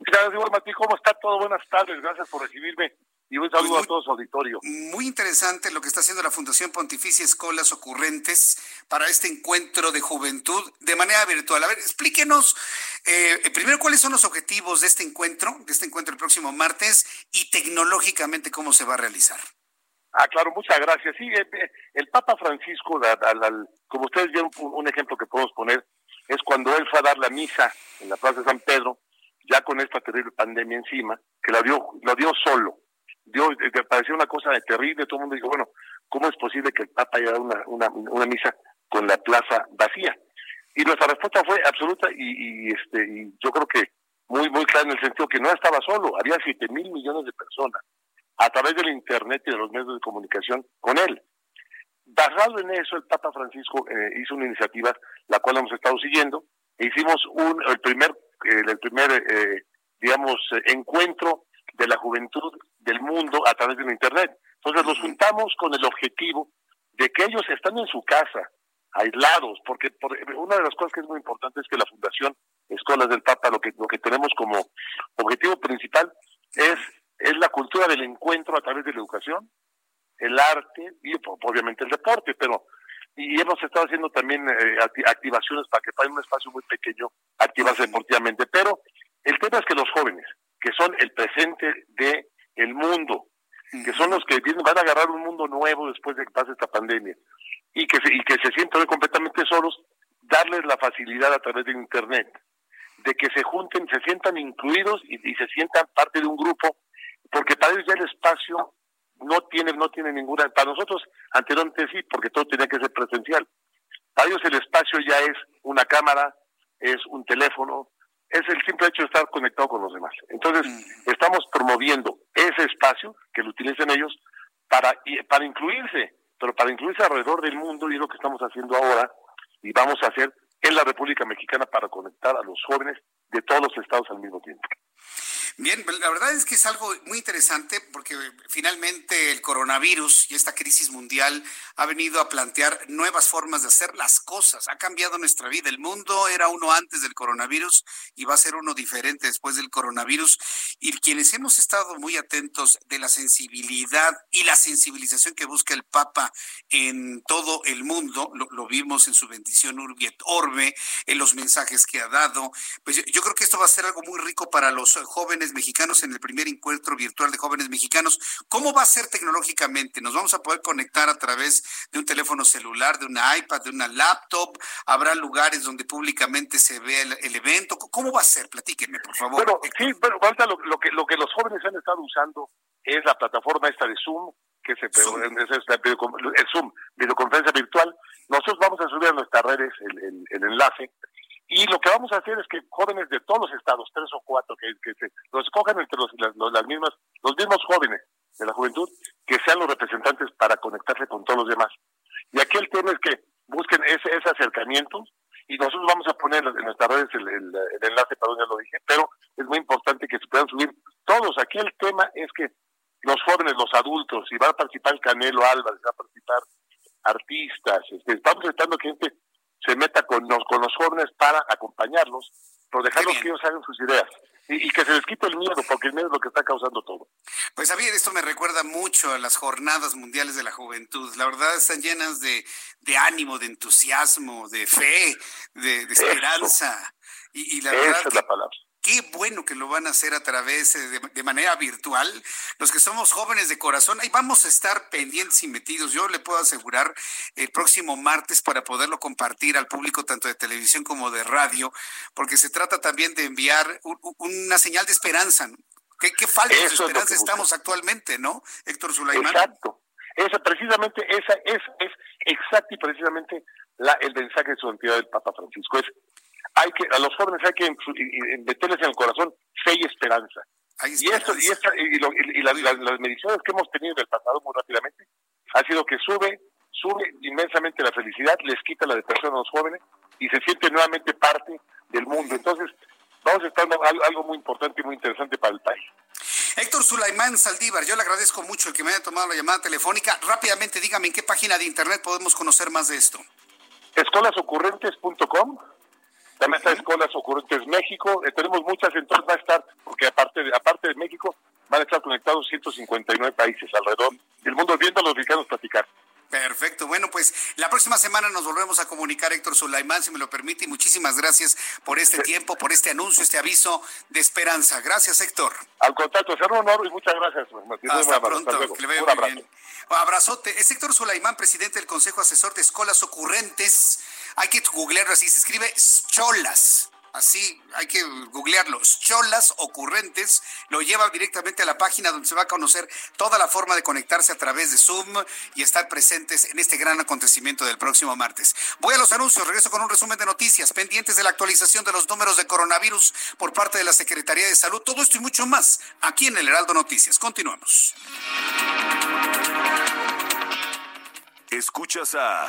Gracias, Mati. ¿Cómo está todo? Buenas tardes. Gracias por recibirme. Y un saludo pues a todo su auditorio. Muy interesante lo que está haciendo la Fundación Pontificia Escolas Ocurrentes para este encuentro de juventud de manera virtual. A ver, explíquenos eh, primero cuáles son los objetivos de este encuentro, de este encuentro el próximo martes y tecnológicamente cómo se va a realizar. Ah, claro, muchas gracias. Sí, eh, eh, el, Papa Francisco, como ustedes vieron, un ejemplo que podemos poner es cuando él fue a dar la misa en la Plaza de San Pedro ya con esta terrible pandemia encima, que la dio, lo dio solo. Dio, eh, parecía una cosa terrible, todo el mundo dijo, bueno, ¿cómo es posible que el Papa haya dado una, una, una misa con la plaza vacía? Y nuestra respuesta fue absoluta y, y, este, y yo creo que muy, muy clara en el sentido que no estaba solo, había siete mil millones de personas a través del Internet y de los medios de comunicación con él. Basado en eso, el Papa Francisco eh, hizo una iniciativa, la cual hemos estado siguiendo, e hicimos un, el primer el primer, eh, digamos, encuentro de la juventud del mundo a través de Internet. Entonces nos juntamos con el objetivo de que ellos están en su casa, aislados, porque una de las cosas que es muy importante es que la Fundación Escuelas del Papa lo que, lo que tenemos como objetivo principal es, es la cultura del encuentro a través de la educación, el arte y obviamente el deporte, pero y hemos estado haciendo también eh, activaciones para que para un espacio muy pequeño activarse deportivamente. Pero el tema es que los jóvenes, que son el presente de el mundo, que son los que van a agarrar un mundo nuevo después de que pase esta pandemia y que se, y que se sientan completamente solos, darles la facilidad a través de internet de que se junten, se sientan incluidos y, y se sientan parte de un grupo, porque para ellos ya el espacio no tiene, no tiene ninguna, para nosotros anteriormente sí, porque todo tenía que ser presencial. Para ellos el espacio ya es una cámara, es un teléfono, es el simple hecho de estar conectado con los demás. Entonces, estamos promoviendo ese espacio que lo utilicen ellos para, para incluirse, pero para incluirse alrededor del mundo y es lo que estamos haciendo ahora y vamos a hacer en la República Mexicana para conectar a los jóvenes de todos los estados al mismo tiempo. Bien, pues, la verdad es que es algo muy interesante porque finalmente el coronavirus y esta crisis mundial ha venido a plantear nuevas formas de hacer las cosas, ha cambiado nuestra vida. El mundo era uno antes del coronavirus y va a ser uno diferente después del coronavirus. Y quienes hemos estado muy atentos de la sensibilidad y la sensibilización que busca el Papa en todo el mundo, lo, vimos en su bendición Urbi Orbe, en los mensajes que ha dado, pues yo creo que esto va a ser algo muy rico para los jóvenes mexicanos en el primer encuentro virtual de jóvenes mexicanos. ¿Cómo va a ser tecnológicamente? ¿Nos vamos a poder conectar a través de un teléfono celular, de una iPad, de una laptop? ¿Habrá lugares donde públicamente se ve el, evento? ¿Cómo va a ser? Platíquenme, por favor. Bueno, sí, pero falta lo, que, lo que los jóvenes han estado usando es la plataforma esta de Zoom, que se Zoom. Es, el Zoom, videoconferencia virtual. Nosotros vamos a subir a nuestras redes el, el enlace y lo que vamos a hacer es que jóvenes de todos los estados, tres o cuatro, que, se, los escojan entre los, las, mismas, los mismos jóvenes de la juventud, que sean los representantes para conectarse con todos los demás. Y aquí el tema es que busquen ese, ese acercamiento y nosotros vamos a poner en nuestras redes el, enlace para donde lo dije, pero es muy importante que se puedan subir todos. Aquí el tema es que los jóvenes, los adultos, y va a participar el Canelo Álvarez, va a participar artistas, este, estamos estando gente se meta con los, con los jóvenes para acompañarlos, pero dejarlos que ellos hagan sus ideas. Y, que se les quite el miedo, porque el miedo es lo que está causando todo. Pues Javier, esto me recuerda mucho a las jornadas mundiales de la juventud. La verdad están llenas de, de ánimo, de entusiasmo, de fe, de, esperanza. Y, y, la verdad, Esa es la palabra qué bueno que lo van a hacer a través de, de manera virtual. Los que somos jóvenes de corazón, ahí vamos a estar pendientes y metidos. Yo le puedo asegurar el próximo martes para poderlo compartir al público tanto de televisión como de radio, porque se trata también de enviar una señal de esperanza. ¿Qué, qué falta de esperanza estamos actualmente, no, Héctor Sulaimán? Exacto. Esa, precisamente, esa es, es exacto y precisamente la, el mensaje de su entidad del Papa Francisco. Es, hay que, a los jóvenes hay que meterles en el corazón fe y esperanza. Y, esto, y, esta, y, las mediciones que hemos tenido en el pasado muy rápidamente ha sido que sube, sube inmensamente la felicidad, les quita la depresión a los jóvenes y se siente nuevamente parte del mundo. Entonces, vamos a estar algo muy importante y muy interesante para el país. Héctor Sulaimán Saldívar, yo le agradezco mucho el que me haya tomado la llamada telefónica. Rápidamente, dígame en qué página de internet podemos conocer más de esto. Escolasocurrentes.com. También está Escolas Ocurrentes México. Eh, tenemos muchas, entonces va a estar, porque aparte de, aparte de México, van a estar conectados 159 países alrededor del mundo viendo a los mexicanos platicar. Perfecto. Bueno, pues la próxima semana nos volvemos a comunicar, Héctor Sulaimán, si me lo permite. Y muchísimas gracias por este tiempo, por este anuncio, este aviso de esperanza. Gracias, Héctor. Al contacto, será un honor y muchas gracias. Hasta pronto, que le vaya muy bien. Abrazote. Es Héctor Sulaimán, presidente del Consejo Asesor de Escolas Ocurrentes. Hay que googlearlo así, se escribe Cholas así hay que googlearlos, cholas ocurrentes, lo lleva directamente a la página donde se va a conocer toda la forma de conectarse a través de Zoom y estar presentes en este gran acontecimiento del próximo martes. Voy a los anuncios, regreso con un resumen de noticias pendientes de la actualización de los números de coronavirus por parte de la Secretaría de Salud, todo esto y mucho más aquí en el Heraldo Noticias. Continuamos. Escuchas a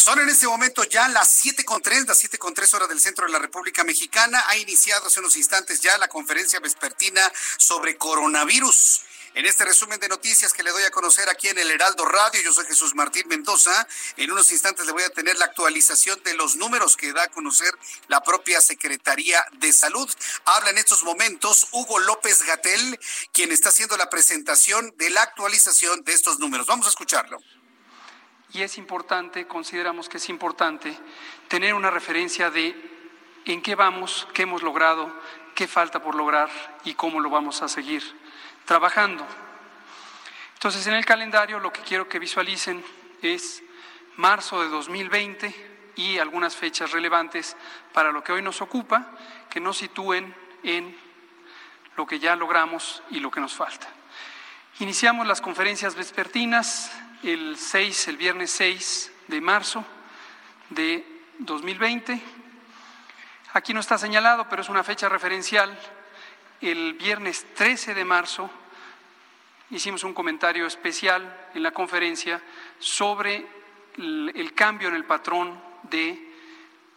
Son en este momento ya las siete con tres, las siete con tres horas del centro de la República Mexicana. Ha iniciado hace unos instantes ya la conferencia vespertina sobre coronavirus. En este resumen de noticias que le doy a conocer aquí en el Heraldo Radio, yo soy Jesús Martín Mendoza. En unos instantes le voy a tener la actualización de los números que da a conocer la propia Secretaría de Salud. Habla en estos momentos Hugo López Gatel, quien está haciendo la presentación de la actualización de estos números. Vamos a escucharlo y es importante, consideramos que es importante, tener una referencia de en qué vamos, qué hemos logrado, qué falta por lograr y cómo lo vamos a seguir trabajando. Entonces, en el calendario lo que quiero que visualicen es marzo de 2020 y algunas fechas relevantes para lo que hoy nos ocupa, que nos sitúen en lo que ya logramos y lo que nos falta. Iniciamos las conferencias vespertinas el 6, el viernes 6 de marzo de 2020. Aquí no está señalado, pero es una fecha referencial. El viernes 13 de marzo hicimos un comentario especial en la conferencia sobre el, cambio en el patrón de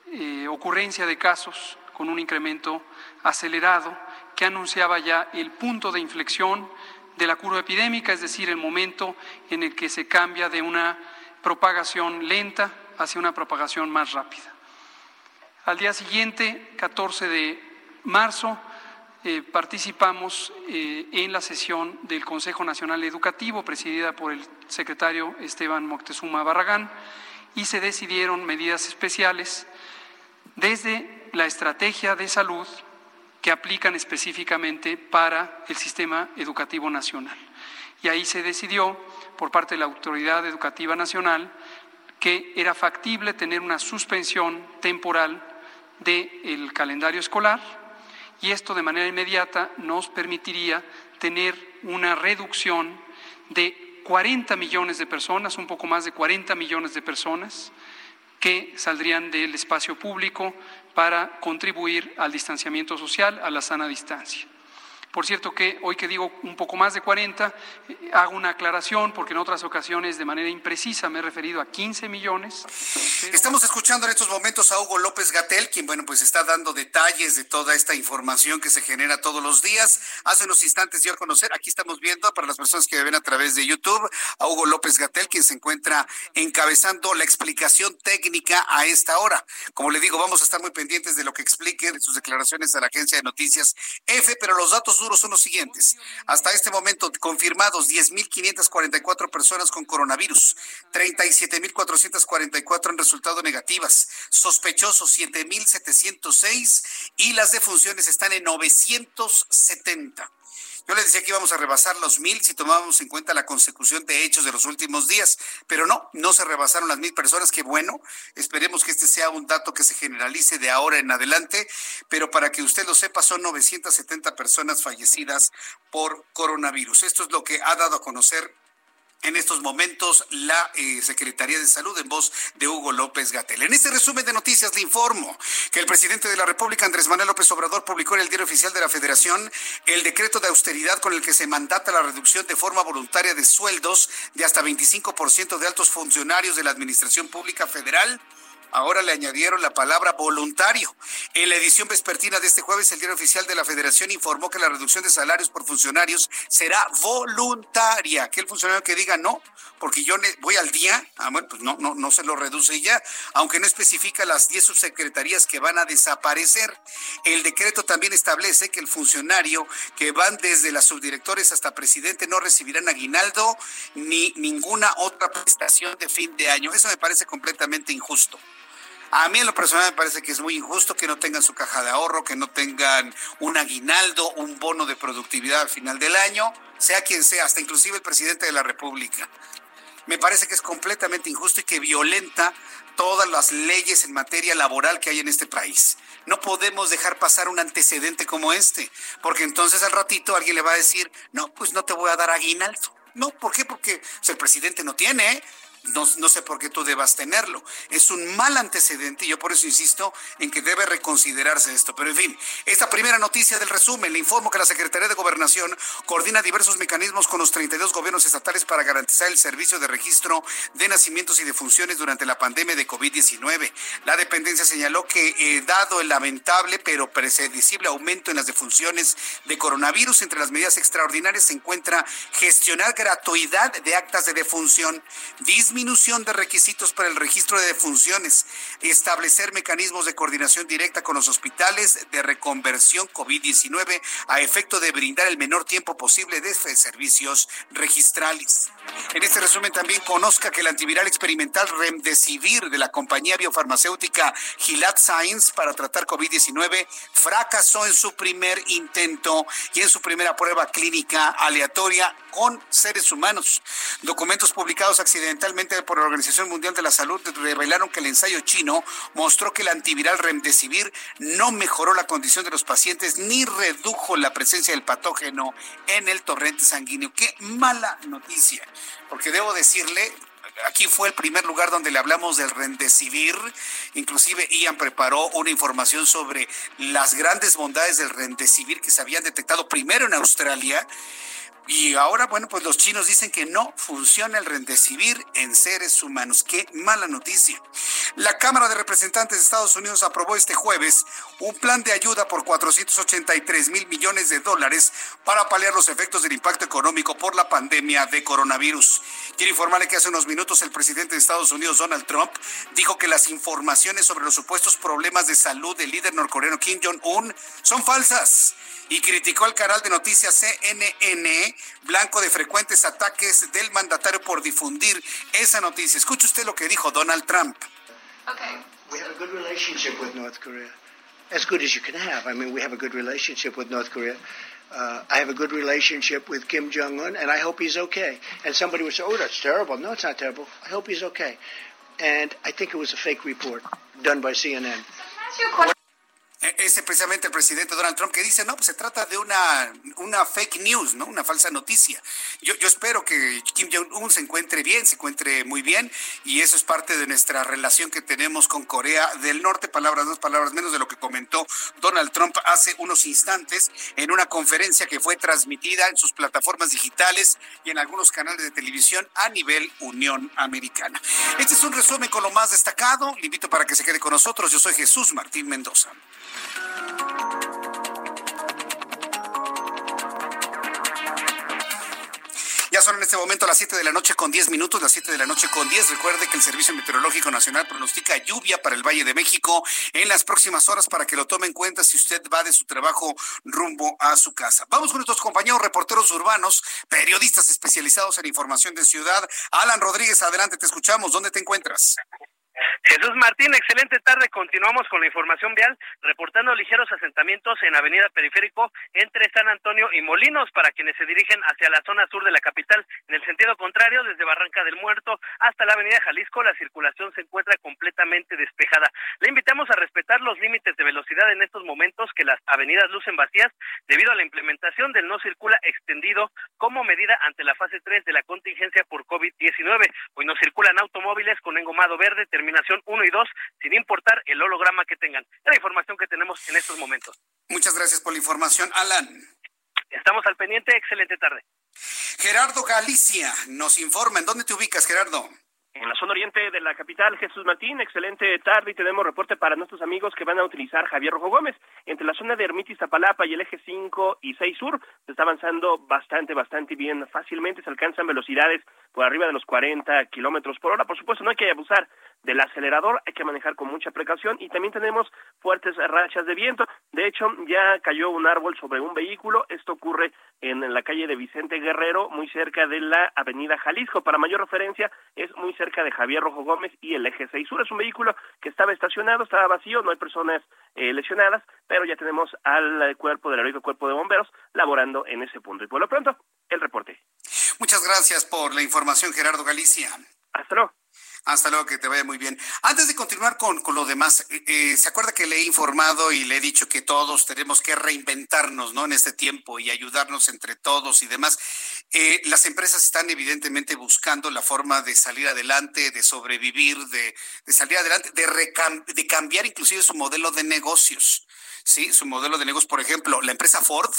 eh, ocurrencia de casos con un incremento acelerado que anunciaba ya el punto de inflexión de la curva epidémica, es decir, el momento en el que se cambia de una propagación lenta hacia una propagación más rápida. Al día siguiente, 14 de marzo, eh, participamos eh, en la sesión del Consejo Nacional Educativo, presidida por el secretario Esteban Moctezuma Barragán, y se decidieron medidas especiales desde la estrategia de salud que aplican específicamente para el sistema educativo nacional. Y ahí se decidió, por parte de la Autoridad Educativa Nacional, que era factible tener una suspensión temporal del calendario escolar y esto de manera inmediata nos permitiría tener una reducción de 40 millones de personas, un poco más de 40 millones de personas que saldrían del espacio público para contribuir al distanciamiento social, a la sana distancia. Por cierto que hoy que digo un poco más de 40, eh, hago una aclaración porque en otras ocasiones de manera imprecisa me he referido a 15 millones. Estamos escuchando en estos momentos a Hugo López Gatel, quien bueno, pues está dando detalles de toda esta información que se genera todos los días. Hace unos instantes dio a conocer, aquí estamos viendo para las personas que ven a través de YouTube, a Hugo López Gatel, quien se encuentra encabezando la explicación técnica a esta hora. Como le digo, vamos a estar muy pendientes de lo que explique de sus declaraciones a la agencia de noticias F, pero los datos son los siguientes. Hasta este momento confirmados 10.544 personas con coronavirus, 37.444 han resultado negativas, sospechosos 7.706 y las defunciones están en 970. Yo les decía que íbamos a rebasar los mil si tomábamos en cuenta la consecución de hechos de los últimos días, pero no, no se rebasaron las mil personas, que bueno, esperemos que este sea un dato que se generalice de ahora en adelante, pero para que usted lo sepa, son 970 personas fallecidas por coronavirus. Esto es lo que ha dado a conocer en estos momentos la eh, Secretaría de Salud en voz de Hugo López Gatel. En este resumen de noticias le informo que el presidente de la República, Andrés Manuel López Obrador, publicó en el Diario Oficial de la Federación el decreto de austeridad con el que se mandata la reducción de forma voluntaria de sueldos de hasta 25% de altos funcionarios de la Administración Pública Federal Ahora le añadieron la palabra voluntario. En la edición vespertina de este jueves, el diario oficial de la Federación informó que la reducción de salarios por funcionarios será voluntaria. Que el funcionario que diga no, porque yo voy al día, ah, bueno, pues no, no, no se lo reduce ya, aunque no especifica las 10 subsecretarías que van a desaparecer. El decreto también establece que el funcionario que van desde las subdirectores hasta presidente no recibirán aguinaldo ni ninguna otra prestación de fin de año. Eso me parece completamente injusto. A mí en lo personal me parece que es muy injusto que no tengan su caja de ahorro, que no tengan un aguinaldo, un bono de productividad al final del año, sea quien sea, hasta inclusive el presidente de la República. Me parece que es completamente injusto y que violenta todas las leyes en materia laboral que hay en este país. No podemos dejar pasar un antecedente como este, porque entonces al ratito alguien le va a decir, no, pues no te voy a dar aguinaldo. No, ¿por qué? Porque el presidente no tiene, ¿eh? No, no, sé por qué tú debas tenerlo. Es un mal antecedente y yo por eso insisto en que debe reconsiderarse esto. Pero en fin, esta primera noticia del resumen, le informo que la Secretaría de Gobernación coordina diversos mecanismos con los 32 gobiernos estatales para garantizar el servicio de registro de nacimientos y de funciones durante la pandemia de COVID-19. La dependencia señaló que eh, dado el lamentable pero predecible aumento en las defunciones de coronavirus, entre las medidas extraordinarias se encuentra gestionar gratuidad de actas de defunción, disminución de requisitos para el registro de defunciones, establecer mecanismos de coordinación directa con los hospitales de reconversión COVID-19 a efecto de brindar el menor tiempo posible de servicios registrales. En este resumen también conozca que el antiviral experimental Remdesivir de la compañía biofarmacéutica Gilead Science para tratar COVID-19 fracasó en su primer intento y en su primera prueba clínica aleatoria con seres humanos. Documentos publicados accidentalmente por la Organización Mundial de la Salud revelaron que el ensayo chino mostró que el antiviral Remdesivir no mejoró la condición de los pacientes ni redujo la presencia del patógeno en el torrente sanguíneo. Qué mala noticia, porque debo decirle, aquí fue el primer lugar donde le hablamos del Remdesivir. Inclusive Ian preparó una información sobre las grandes bondades del Remdesivir que se habían detectado primero en Australia y ahora, bueno, pues los chinos dicen que no funciona el rendecibir en seres humanos. Qué mala noticia. La Cámara de Representantes de Estados Unidos aprobó este jueves un plan de ayuda por 483 mil millones de dólares para paliar los efectos del impacto económico por la pandemia de coronavirus. Quiero informarle que hace unos minutos el presidente de Estados Unidos, Donald Trump, dijo que las informaciones sobre los supuestos problemas de salud del líder norcoreano Kim Jong-un son falsas y criticó al canal de noticias CNN, blanco de frecuentes ataques del mandatario por difundir esa noticia. Escuche usted lo que dijo Donald Trump. Okay. We have a good relationship with North Korea. As good as you can have. I mean, we have a good relationship with North Korea. Uh, I have a good relationship with Kim Jong Un, and I hope he's okay. And somebody would say, "Oh, that's terrible." No, it's not terrible. I hope he's okay. And I think it was a fake report done by CNN. Ese precisamente el presidente Donald Trump que dice, no, pues se trata de una, una fake news, ¿no? Una falsa noticia. Yo, yo espero que Kim Jong-un se encuentre bien, se encuentre muy bien, y eso es parte de nuestra relación que tenemos con Corea del Norte, palabras dos palabras menos de lo que comentó Donald Trump hace unos instantes en una conferencia que fue transmitida en sus plataformas digitales y en algunos canales de televisión a nivel Unión Americana. Este es un resumen con lo más destacado. Le invito para que se quede con nosotros. Yo soy Jesús Martín Mendoza. Ya son en este momento las 7 de la noche con 10 minutos, las 7 de la noche con 10. Recuerde que el Servicio Meteorológico Nacional pronostica lluvia para el Valle de México en las próximas horas para que lo tome en cuenta si usted va de su trabajo rumbo a su casa. Vamos con nuestros compañeros reporteros urbanos, periodistas especializados en información de ciudad. Alan Rodríguez, adelante, te escuchamos. ¿Dónde te encuentras? Jesús Martín, excelente tarde. Continuamos con la información vial, reportando ligeros asentamientos en Avenida Periférico entre San Antonio y Molinos para quienes se dirigen hacia la zona sur de la capital. En el sentido contrario, desde Barranca del Muerto hasta la Avenida Jalisco, la circulación se encuentra completamente despejada. Le invitamos a respetar los límites de velocidad en estos momentos que las avenidas lucen vacías debido a la implementación del no circula extendido como medida ante la fase 3 de la contingencia por COVID-19. Hoy no circulan automóviles con engomado verde, terminación 1 y 2, sin importar el holograma que tengan. Es la información que tenemos en estos momentos. Muchas gracias por la información, Alan. Estamos al pendiente, excelente tarde. Gerardo Galicia nos informa. ¿En dónde te ubicas, Gerardo? En la zona oriente de la capital, Jesús Martín, excelente tarde y tenemos reporte para nuestros amigos que van a utilizar Javier Rojo Gómez. Entre la zona de Ermitis, Zapalapa y el eje 5 y 6 sur, se está avanzando bastante, bastante bien. Fácilmente se alcanzan velocidades por arriba de los 40 kilómetros por hora. Por supuesto, no hay que abusar del acelerador, hay que manejar con mucha precaución y también tenemos fuertes rachas de viento. De hecho, ya cayó un árbol sobre un vehículo. Esto ocurre en la calle de Vicente Guerrero, muy cerca de la avenida Jalisco. Para mayor referencia, es muy cerca de Javier Rojo Gómez y el eje 6 sur. Es un vehículo que estaba estacionado, estaba vacío, no hay personas eh, lesionadas, pero ya tenemos al cuerpo del heroico cuerpo de bomberos laborando en ese punto. Y por lo pronto, el reporte. Muchas gracias por la información, Gerardo Galicia. Hasta luego. Hasta luego, que te vaya muy bien. Antes de continuar con, con lo demás, eh, eh, ¿se acuerda que le he informado y le he dicho que todos tenemos que reinventarnos ¿no? en este tiempo y ayudarnos entre todos y demás? Eh, las empresas están evidentemente buscando la forma de salir adelante, de sobrevivir, de, salir adelante, de, de cambiar inclusive su modelo de negocios. Sí, su modelo de negocios, por ejemplo, la empresa Ford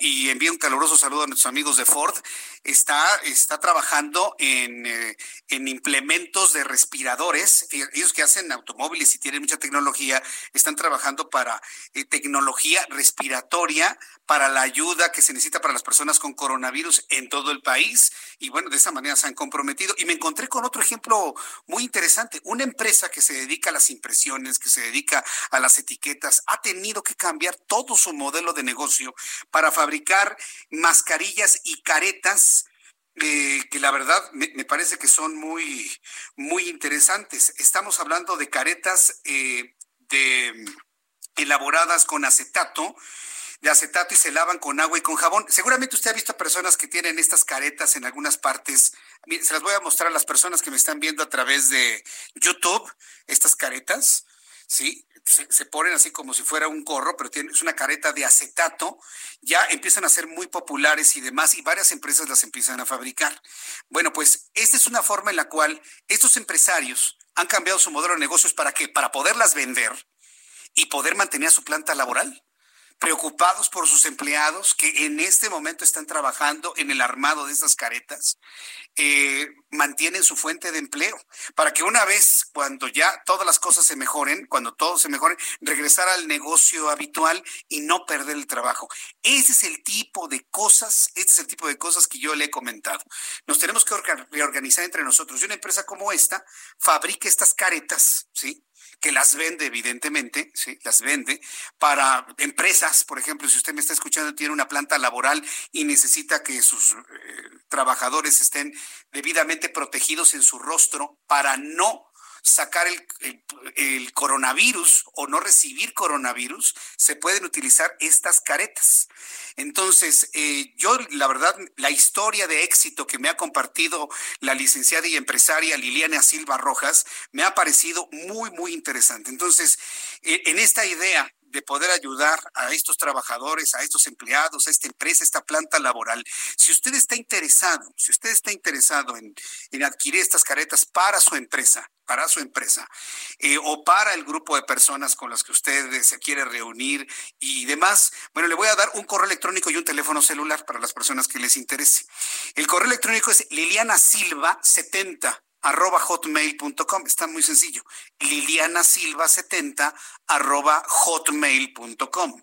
y envío un caluroso saludo a nuestros amigos de Ford, está, está trabajando en, eh, en implementos de respiradores. Ellos que hacen automóviles y tienen mucha tecnología, están trabajando para eh, tecnología respiratoria, para la ayuda que se necesita para las personas con coronavirus en todo el país. Y bueno, de esa manera se han comprometido. Y me encontré con otro ejemplo muy interesante. Una empresa que se dedica a las impresiones, que se dedica a las etiquetas, ha tenido que cambiar todo su modelo de negocio para fabricar mascarillas y caretas eh, que la verdad me, parece que son muy, muy interesantes. Estamos hablando de caretas eh, de, elaboradas con acetato, de acetato y se lavan con agua y con jabón. Seguramente usted ha visto personas que tienen estas caretas en algunas partes. Se las voy a mostrar a las personas que me están viendo a través de YouTube, estas caretas. ¿sí? Se, ponen así como si fuera un gorro, pero es una careta de acetato, ya empiezan a ser muy populares y demás, y varias empresas las empiezan a fabricar. Bueno, pues esta es una forma en la cual estos empresarios han cambiado su modelo de negocios para que, para poderlas vender y poder mantener su planta laboral preocupados por sus empleados que en este momento están trabajando en el armado de estas caretas, eh, mantienen su fuente de empleo, para que una vez cuando ya todas las cosas se mejoren, cuando todo se mejore, regresar al negocio habitual y no perder el trabajo. Ese es el tipo de cosas, este es el tipo de cosas que yo le he comentado. Nos tenemos que reorganizar entre nosotros. Y una empresa como esta fabrica estas caretas, ¿sí? Que las vende, evidentemente, ¿sí? las vende para empresas, por ejemplo, si usted me está escuchando, tiene una planta laboral y necesita que sus eh, trabajadores estén debidamente protegidos en su rostro para no sacar el, coronavirus o no recibir coronavirus, se pueden utilizar estas caretas. Entonces, eh, yo la verdad, la historia de éxito que me ha compartido la licenciada y empresaria Liliana Silva Rojas me ha parecido muy, muy interesante. Entonces, eh, en esta idea de poder ayudar a estos trabajadores, a estos empleados, a esta empresa, a esta planta laboral. Si usted está interesado, si usted está interesado en, adquirir estas caretas para su empresa, para su empresa, eh, o para el grupo de personas con las que usted se quiere reunir y demás, bueno, le voy a dar un correo electrónico y un teléfono celular para las personas que les interese. El correo electrónico es Liliana Silva 70 arroba hotmail.com. Está muy sencillo. Liliana Silva 70 arroba hotmail.com.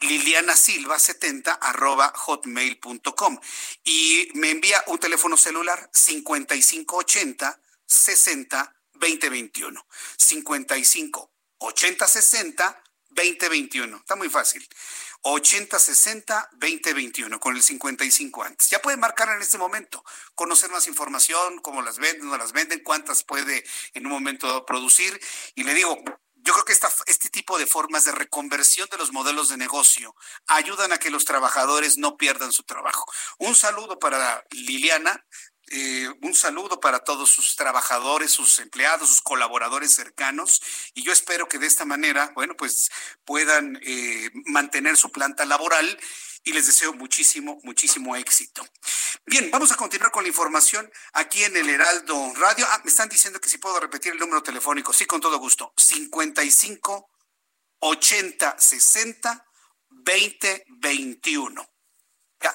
Liliana Silva 70 arroba hotmail.com. Y me envía un teléfono celular 5580 60 2021. 55 80 60 2021. Está muy fácil. 8060-2021 con el 55 antes. Ya puede marcar en este momento, conocer más información, cómo las venden, no las venden, cuántas puede en un momento producir. Y le digo, yo creo que esta, este tipo de formas de reconversión de los modelos de negocio ayudan a que los trabajadores no pierdan su trabajo. Un saludo para Liliana. Eh, un saludo para todos sus trabajadores, sus empleados, sus colaboradores cercanos y yo espero que de esta manera, bueno, pues puedan eh, mantener su planta laboral y les deseo muchísimo, muchísimo éxito. Bien, vamos a continuar con la información aquí en el Heraldo Radio. Ah, me están diciendo que si puedo repetir el número telefónico. Sí, con todo gusto. 55 80 60 20 21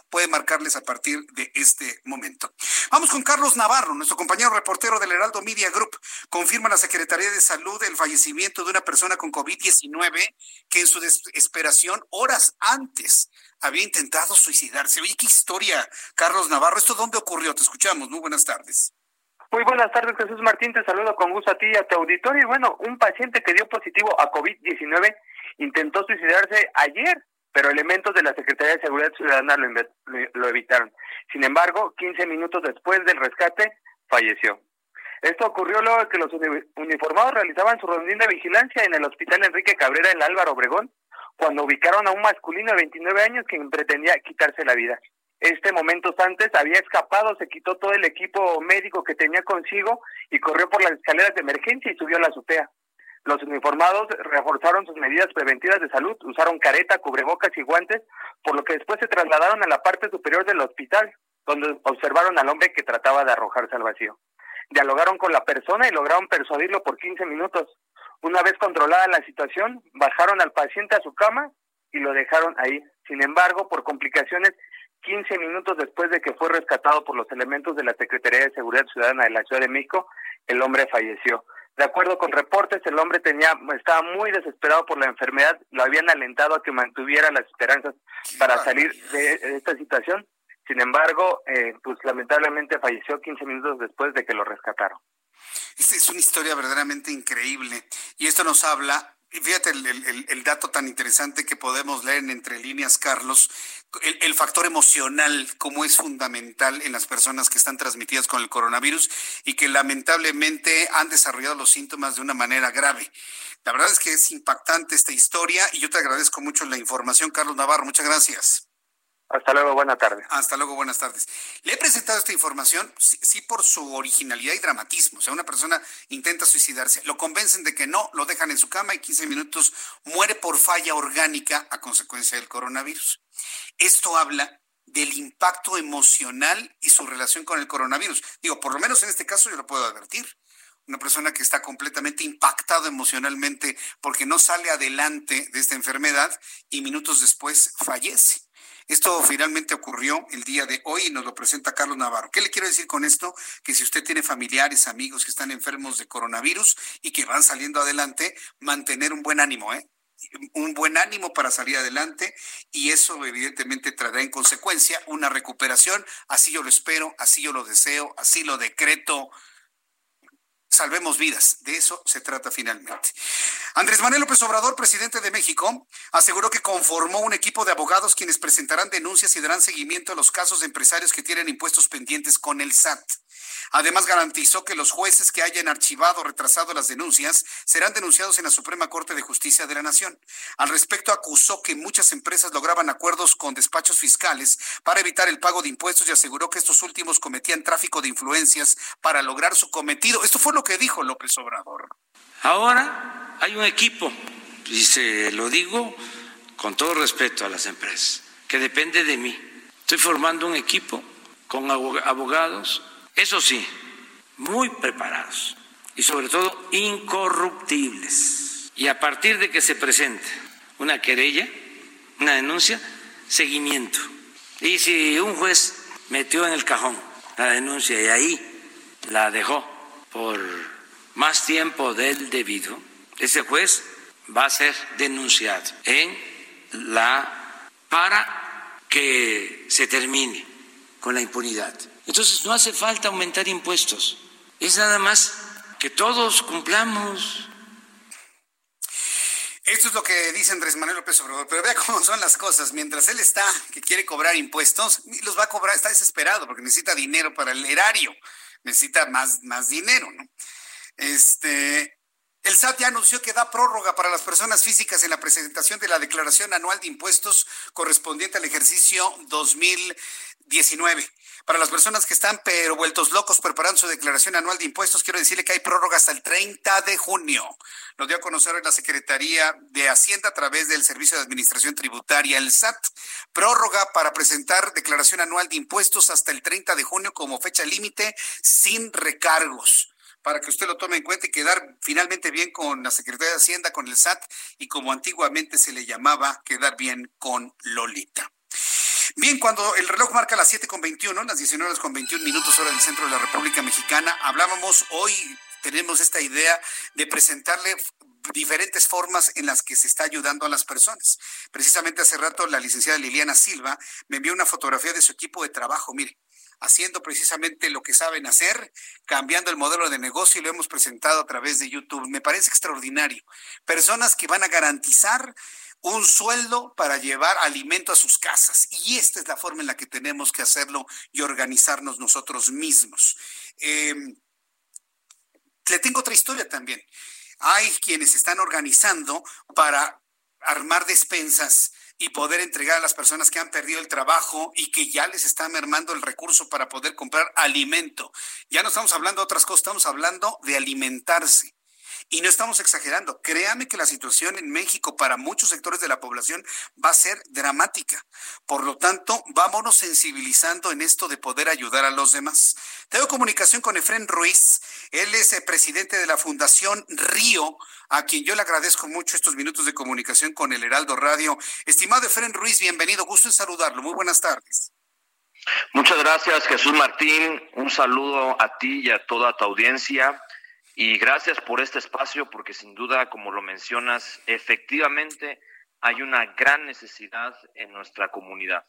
puede marcarles a partir de este momento. Vamos con Carlos Navarro, nuestro compañero reportero del Heraldo Media Group. Confirma la Secretaría de Salud el fallecimiento de una persona con COVID-19 que en su desesperación horas antes había intentado suicidarse. Oye, qué historia, Carlos Navarro. ¿Esto dónde ocurrió? Te escuchamos. Muy buenas tardes. Muy buenas tardes, Jesús Martín. Te saludo con gusto a ti y a tu auditorio. Y bueno, un paciente que dio positivo a COVID-19 intentó suicidarse ayer pero elementos de la Secretaría de Seguridad Ciudadana lo, evitaron. Sin embargo, 15 minutos después del rescate, falleció. Esto ocurrió luego de que los uniformados realizaban su rondín de vigilancia en el Hospital Enrique Cabrera en Álvaro Obregón, cuando ubicaron a un masculino de 29 años que pretendía quitarse la vida. Este momentos antes había escapado, se quitó todo el equipo médico que tenía consigo y corrió por las escaleras de emergencia y subió a la azotea. Los uniformados reforzaron sus medidas preventivas de salud, usaron careta, cubrebocas y guantes, por lo que después se trasladaron a la parte superior del hospital, donde observaron al hombre que trataba de arrojarse al vacío. Dialogaron con la persona y lograron persuadirlo por 15 minutos. Una vez controlada la situación, bajaron al paciente a su cama y lo dejaron ahí. Sin embargo, por complicaciones, 15 minutos después de que fue rescatado por los elementos de la Secretaría de Seguridad Ciudadana de la Ciudad de México, el hombre falleció. De acuerdo con reportes, el hombre tenía estaba muy desesperado por la enfermedad, lo habían alentado a que mantuviera las esperanzas para salir de, esta situación. Sin embargo, eh, pues lamentablemente falleció 15 minutos después de que lo rescataron. Esta es una historia verdaderamente increíble y esto nos habla Fíjate el, dato tan interesante que podemos leer en entre líneas, Carlos, el, factor emocional, como es fundamental en las personas que están transmitidas con el coronavirus y que lamentablemente han desarrollado los síntomas de una manera grave. La verdad es que es impactante esta historia y yo te agradezco mucho la información, Carlos Navarro. Muchas gracias. Hasta luego, buenas tardes. Hasta luego, buenas tardes. Le he presentado esta información, sí, por su originalidad y dramatismo. O sea, una persona intenta suicidarse, lo convencen de que no, lo dejan en su cama y 15 minutos muere por falla orgánica a consecuencia del coronavirus. Esto habla del impacto emocional y su relación con el coronavirus. Digo, por lo menos en este caso yo lo puedo advertir. Una persona que está completamente impactado emocionalmente porque no sale adelante de esta enfermedad y minutos después fallece. Esto finalmente ocurrió el día de hoy y nos lo presenta Carlos Navarro. ¿Qué le quiero decir con esto? Que si usted tiene familiares, amigos que están enfermos de coronavirus y que van saliendo adelante, mantener un buen ánimo, ¿eh? un buen ánimo para salir adelante y eso evidentemente traerá en consecuencia una recuperación. Así yo lo espero, así yo lo deseo, así lo decreto salvemos vidas. De eso se trata finalmente. Andrés Manuel López Obrador, presidente de México, aseguró que conformó un equipo de abogados quienes presentarán denuncias y darán seguimiento a los casos de empresarios que tienen impuestos pendientes con el SAT. Además, garantizó que los jueces que hayan archivado o retrasado las denuncias serán denunciados en la Suprema Corte de Justicia de la Nación. Al respecto, acusó que muchas empresas lograban acuerdos con despachos fiscales para evitar el pago de impuestos y aseguró que estos últimos cometían tráfico de influencias para lograr su cometido. Esto fue lo que dijo López Obrador. Ahora hay un equipo y se lo digo con todo respeto a las empresas, que depende de mí. Estoy formando un equipo con abogados, eso sí, muy preparados y sobre todo incorruptibles. Y a partir de que se presente una querella, una denuncia, seguimiento. Y si un juez metió en el cajón la denuncia y ahí la dejó por más tiempo del debido, ese juez va a ser denunciado en la para que se termine con la impunidad. Entonces no hace falta aumentar impuestos, es nada más que todos cumplamos. Esto es lo que dice Andrés Manuel López Obrador, pero vea cómo son las cosas. Mientras él está, que quiere cobrar impuestos, los va a cobrar, está desesperado porque necesita dinero para el erario, necesita más, más dinero, ¿no? Este, el SAT ya anunció que da prórroga para las personas físicas en la presentación de la declaración anual de impuestos correspondiente al ejercicio 2019. Para las personas que están pero vueltos locos preparando su declaración anual de impuestos, quiero decirle que hay prórroga hasta el 30 de junio. Lo dio a conocer la Secretaría de Hacienda a través del Servicio de Administración Tributaria, el SAT. Prórroga para presentar declaración anual de impuestos hasta el 30 de junio como fecha límite sin recargos para que usted lo tome en cuenta y quedar finalmente bien con la Secretaría de Hacienda, con el SAT y como antiguamente se le llamaba, quedar bien con Lolita. Bien, cuando el reloj marca las 7 con 21, las 19 con 21 minutos hora del centro de la República Mexicana, hablábamos hoy, tenemos esta idea de presentarle diferentes formas en las que se está ayudando a las personas. Precisamente hace rato la licenciada Liliana Silva me envió una fotografía de su equipo de trabajo, mire, haciendo precisamente lo que saben hacer, cambiando el modelo de negocio y lo hemos presentado a través de YouTube. Me parece extraordinario. Personas que van a garantizar un sueldo para llevar alimento a sus casas. Y esta es la forma en la que tenemos que hacerlo y organizarnos nosotros mismos. Em, le tengo otra historia también. Hay quienes están organizando para armar despensas y poder entregar a las personas que han perdido el trabajo y que ya les está mermando el recurso para poder comprar alimento. Ya no estamos hablando de otras cosas, estamos hablando de alimentarse. Y no estamos exagerando. Créame que la situación en México para muchos sectores de la población va a ser dramática. Por lo tanto, vámonos sensibilizando en esto de poder ayudar a los demás. Tengo comunicación con Efren Ruiz. Él es el presidente de la Fundación Río, a quien yo le agradezco mucho estos minutos de comunicación con el Heraldo Radio. Estimado Efren Ruiz, bienvenido. Gusto en saludarlo. Muy buenas tardes. Muchas gracias, Jesús Martín. Un saludo a ti y a toda tu audiencia. Y gracias por este espacio, porque sin duda, como lo mencionas, efectivamente hay una gran necesidad en nuestra comunidad.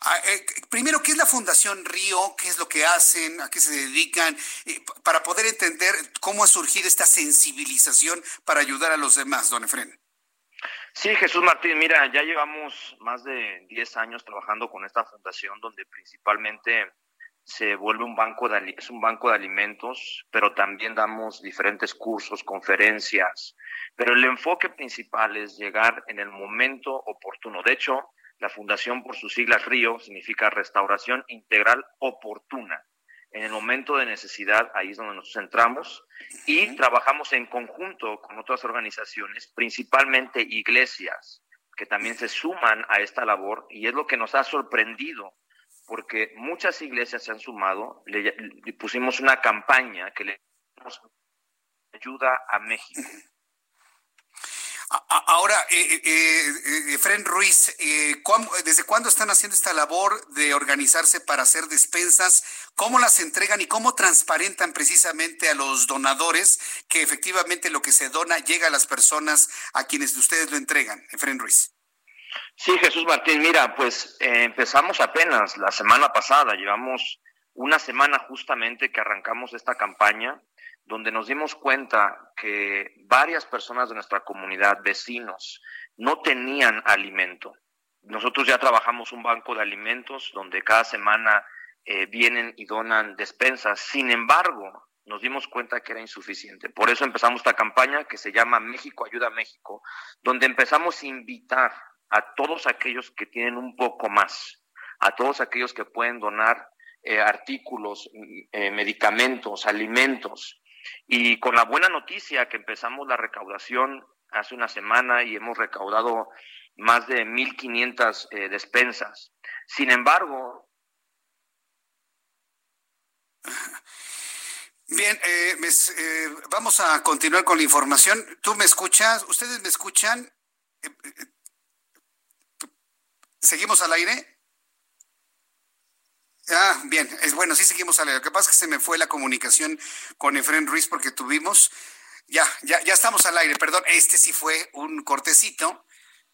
Ah, eh, primero, ¿qué es la Fundación Río? ¿Qué es lo que hacen? ¿A qué se dedican? Eh, para poder entender cómo ha surgido esta sensibilización para ayudar a los demás, don Efren. Sí, Jesús Martín, mira, ya llevamos más de 10 años trabajando con esta fundación donde principalmente se vuelve un banco de, es un banco de alimentos, pero también damos diferentes cursos, conferencias, pero el enfoque principal es llegar en el momento oportuno. De hecho, la fundación por sus siglas RIO significa restauración integral oportuna. En el momento de necesidad, ahí es donde nos centramos y trabajamos en conjunto con otras organizaciones, principalmente iglesias, que también se suman a esta labor y es lo que nos ha sorprendido porque muchas iglesias se han sumado, le, pusimos una campaña que le ayuda a México. Ahora, eh, eh, eh Ruiz, eh, ¿desde cuándo están haciendo esta labor de organizarse para hacer despensas? ¿Cómo las entregan y cómo transparentan precisamente a los donadores que efectivamente lo que se dona llega a las personas a quienes ustedes lo entregan? Efren Ruiz. Sí, Jesús Martín, mira, pues eh, empezamos apenas la semana pasada, llevamos una semana justamente que arrancamos esta campaña, donde nos dimos cuenta que varias personas de nuestra comunidad, vecinos, no tenían alimento. Nosotros ya trabajamos un banco de alimentos donde cada semana eh, vienen y donan despensas. Sin embargo, nos dimos cuenta que era insuficiente. Por eso empezamos esta campaña que se llama México Ayuda a México, donde empezamos a invitar a todos aquellos que tienen un poco más, a todos aquellos que pueden donar eh, artículos, mm, eh, medicamentos, alimentos. Y con la buena noticia que empezamos la recaudación hace una semana y hemos recaudado más de 1.500 eh, despensas. Sin embargo... Bien, eh, eh, vamos a continuar con la información. ¿Tú me escuchas? ¿Ustedes me escuchan? ¿Seguimos al aire? Ah, bien, es bueno, sí seguimos al aire. Lo que pasa es que se me fue la comunicación con Efren Ruiz porque tuvimos, ya, ya, ya estamos al aire, perdón, este sí fue un cortecito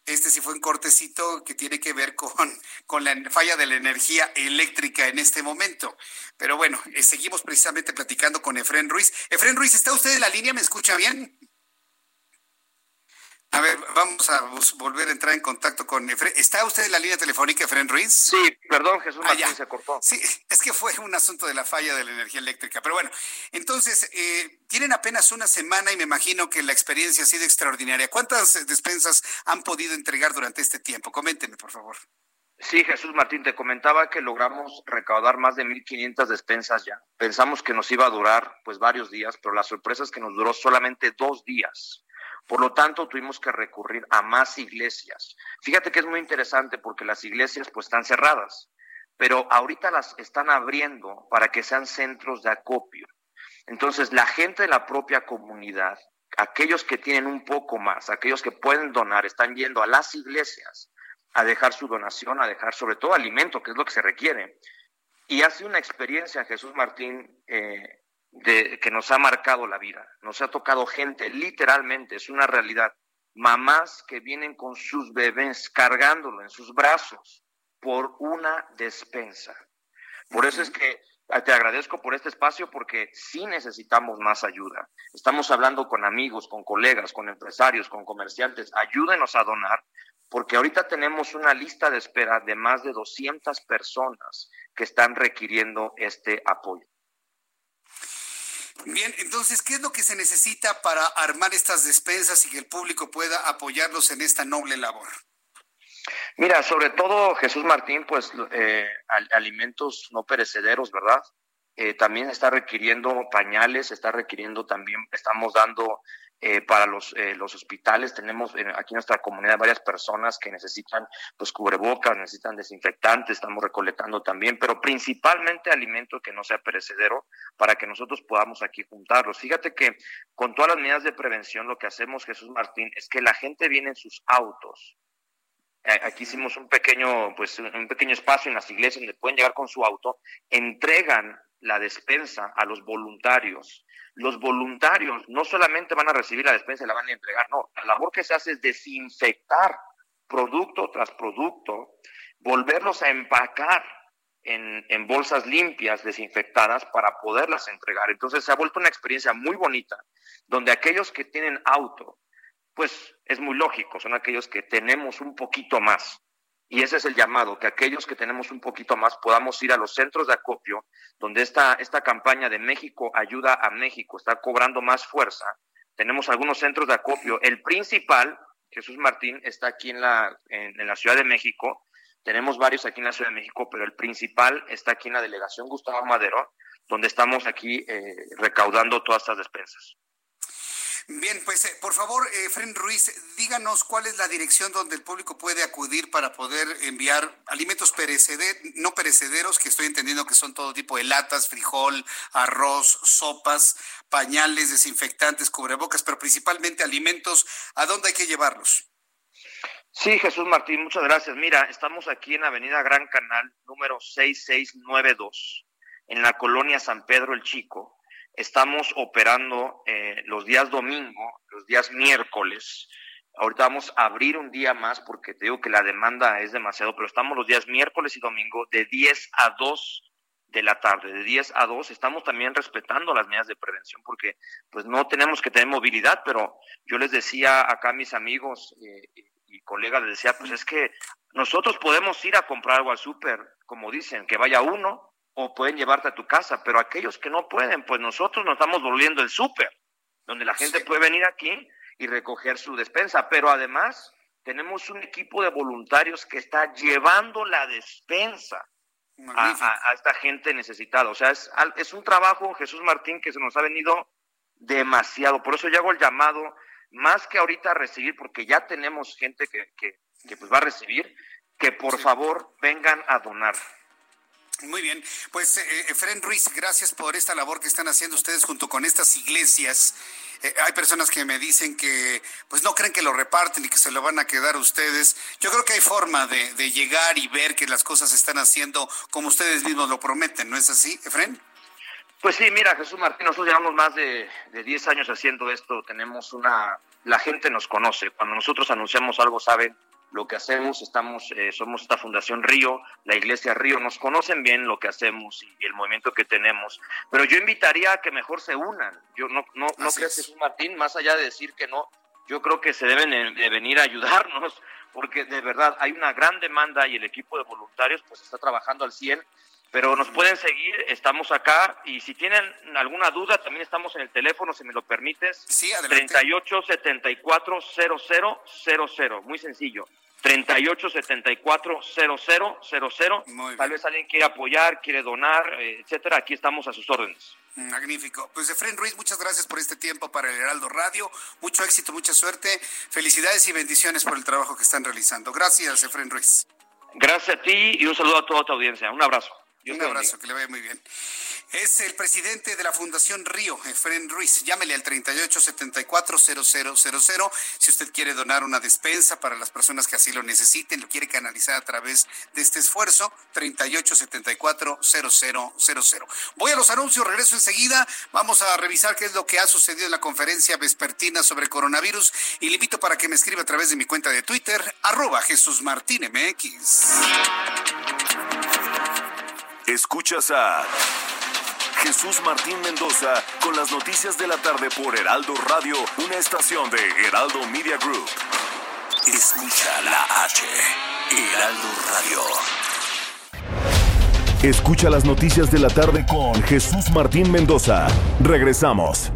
este sí fue un cortecito que tiene que ver con, con la falla de la energía eléctrica en este momento. Pero bueno, eh, seguimos precisamente platicando con Efren Ruiz. Efren Ruiz, ¿está usted en la línea? ¿Me escucha bien? A ver, vamos a volver a entrar en contacto con Efren. ¿Está usted en la línea telefónica, Efren Ruiz? Sí, perdón, Jesús ah, Martín se cortó. Sí, es que fue un asunto de la falla de la energía eléctrica. Pero bueno, entonces, eh, tienen apenas una semana y me imagino que la experiencia ha sido extraordinaria. ¿Cuántas despensas han podido entregar durante este tiempo? Coméntenme, por favor. Sí, Jesús Martín, te comentaba que logramos recaudar más de 1.500 despensas ya. Pensamos que nos iba a durar pues varios días, pero la sorpresa es que nos duró solamente dos días. Por lo tanto, tuvimos que recurrir a más iglesias. Fíjate que es muy interesante porque las iglesias pues están cerradas, pero ahorita las están abriendo para que sean centros de acopio. Entonces, la gente de la propia comunidad, aquellos que tienen un poco más, aquellos que pueden donar, están yendo a las iglesias a dejar su donación, a dejar sobre todo alimento, que es lo que se requiere. Y hace una experiencia, Jesús Martín, eh, de, que nos ha marcado la vida. Nos ha tocado gente, literalmente, es una realidad. Mamás que vienen con sus bebés cargándolo en sus brazos por una despensa. Por eso es que ah, te agradezco por este espacio porque sí necesitamos más ayuda. Estamos hablando con amigos, con colegas, con empresarios, con comerciantes. Ayúdenos a donar porque ahorita tenemos una lista de espera de más de 200 personas que están requiriendo este apoyo. Bien, entonces, ¿qué es lo que se necesita para armar estas despensas y que el público pueda apoyarlos en esta noble labor? Mira, sobre todo Jesús Martín, pues eh, alimentos no perecederos, ¿verdad? Eh, también está requiriendo pañales, está requiriendo también, estamos dando eh, para los, eh, los hospitales. Tenemos aquí en nuestra comunidad varias personas que necesitan pues cubrebocas, necesitan desinfectantes, estamos recolectando también, pero principalmente alimento que no sea perecedero para que nosotros podamos aquí juntarlos. Fíjate que con todas las medidas de prevención lo que hacemos, Jesús Martín, es que la gente viene en sus autos. Eh, aquí hicimos un pequeño, pues, un pequeño espacio en las iglesias donde pueden llegar con su auto, entregan la despensa a los voluntarios los voluntarios no solamente van a recibir la despensa y la van a entregar, no, la labor que se hace es desinfectar producto tras producto, volverlos a empacar en, en, bolsas limpias, desinfectadas, para poderlas entregar. Entonces se ha vuelto una experiencia muy bonita, donde aquellos que tienen auto, pues es muy lógico, son aquellos que tenemos un poquito más. Y ese es el llamado, que aquellos que tenemos un poquito más podamos ir a los centros de acopio, donde esta, esta campaña de México ayuda a México está cobrando más fuerza. Tenemos algunos centros de acopio. El principal, Jesús Martín, está aquí en la, en, la Ciudad de México. Tenemos varios aquí en la Ciudad de México, pero el principal está aquí en la delegación Gustavo Madero, donde estamos aquí eh, recaudando todas estas despensas. Bien, pues eh, por favor, eh, Fren Ruiz, díganos cuál es la dirección donde el público puede acudir para poder enviar alimentos no perecederos, que estoy entendiendo que son todo tipo de latas, frijol, arroz, sopas, pañales, desinfectantes, cubrebocas, pero principalmente alimentos. ¿A dónde hay que llevarlos? Sí, Jesús Martín, muchas gracias. Mira, estamos aquí en Avenida Gran Canal, número 6692, en la colonia San Pedro el Chico Estamos operando eh, los días domingo, los días miércoles. Ahorita vamos a abrir un día más porque te digo que la demanda es demasiado, pero estamos los días miércoles y domingo de 10 a 2 de la tarde, de 10 a 2. Estamos también respetando las medidas de prevención porque pues no tenemos que tener movilidad, pero yo les decía acá a mis amigos eh, y colegas, les decía, pues es que nosotros podemos ir a comprar algo al súper, como dicen, que vaya uno, o pueden llevarte a tu casa, pero aquellos que no pueden, pues nosotros nos estamos volviendo el súper, donde la gente puede venir aquí y recoger su despensa, pero además tenemos un equipo de voluntarios que está llevando la despensa a, esta gente necesitada. O sea, es, es un trabajo, Jesús Martín, que se nos ha venido demasiado. Por eso yo hago el llamado más que ahorita recibir, porque ya tenemos gente que, que, que pues va a recibir, que por favor vengan a donar. Muy bien, pues eh, Efren Ruiz, gracias por esta labor que están haciendo ustedes junto con estas iglesias. Eh, hay personas que me dicen que pues no creen que lo reparten y que se lo van a quedar ustedes. Yo creo que hay forma de, de llegar y ver que las cosas se están haciendo como ustedes mismos lo prometen, ¿no es así, Efren? Pues sí, mira, Jesús Martín, nosotros llevamos más de, de 10 años haciendo esto, tenemos una, la gente nos conoce, cuando nosotros anunciamos algo saben lo que hacemos, estamos, eh, somos esta Fundación Río, la Iglesia Río, nos conocen bien lo que hacemos y, el movimiento que tenemos, pero yo invitaría a que mejor se unan. Yo no, no, no creo que Jesús Martín, más allá de decir que no, yo creo que se deben de venir a ayudarnos, porque de verdad hay una gran demanda y el equipo de voluntarios pues está trabajando al 100 pero nos pueden seguir, estamos acá y si tienen alguna duda también estamos en el teléfono, si me lo permites. Sí, adelante. 38 74 00 muy sencillo. 38 74 00 Tal vez alguien quiere apoyar, quiere donar, eh, etcétera. Aquí estamos a sus órdenes. Magnífico. Pues Efren Ruiz, muchas gracias por este tiempo para el Heraldo Radio. Mucho éxito, mucha suerte. Felicidades y bendiciones por el trabajo que están realizando. Gracias, Efren Ruiz. Gracias a ti y un saludo a toda tu audiencia. Un abrazo. Un abrazo, que le vaya muy bien. Es el presidente de la Fundación Río, Efren Ruiz. Llámele al 38740000 si usted quiere donar una despensa para las personas que así lo necesiten, lo quiere canalizar a través de este esfuerzo, 38740000. Voy a los anuncios, regreso enseguida. Vamos a revisar qué es lo que ha sucedido en la conferencia vespertina sobre coronavirus y le invito para que me escriba a través de mi cuenta de Twitter, arroba Jesús Martín MX. Escuchas a Jesús Martín Mendoza con las noticias de la tarde por Heraldo Radio, una estación de Heraldo Media Group. Escucha la H, Heraldo Radio. Escucha las noticias de la tarde con Jesús Martín Mendoza. Regresamos.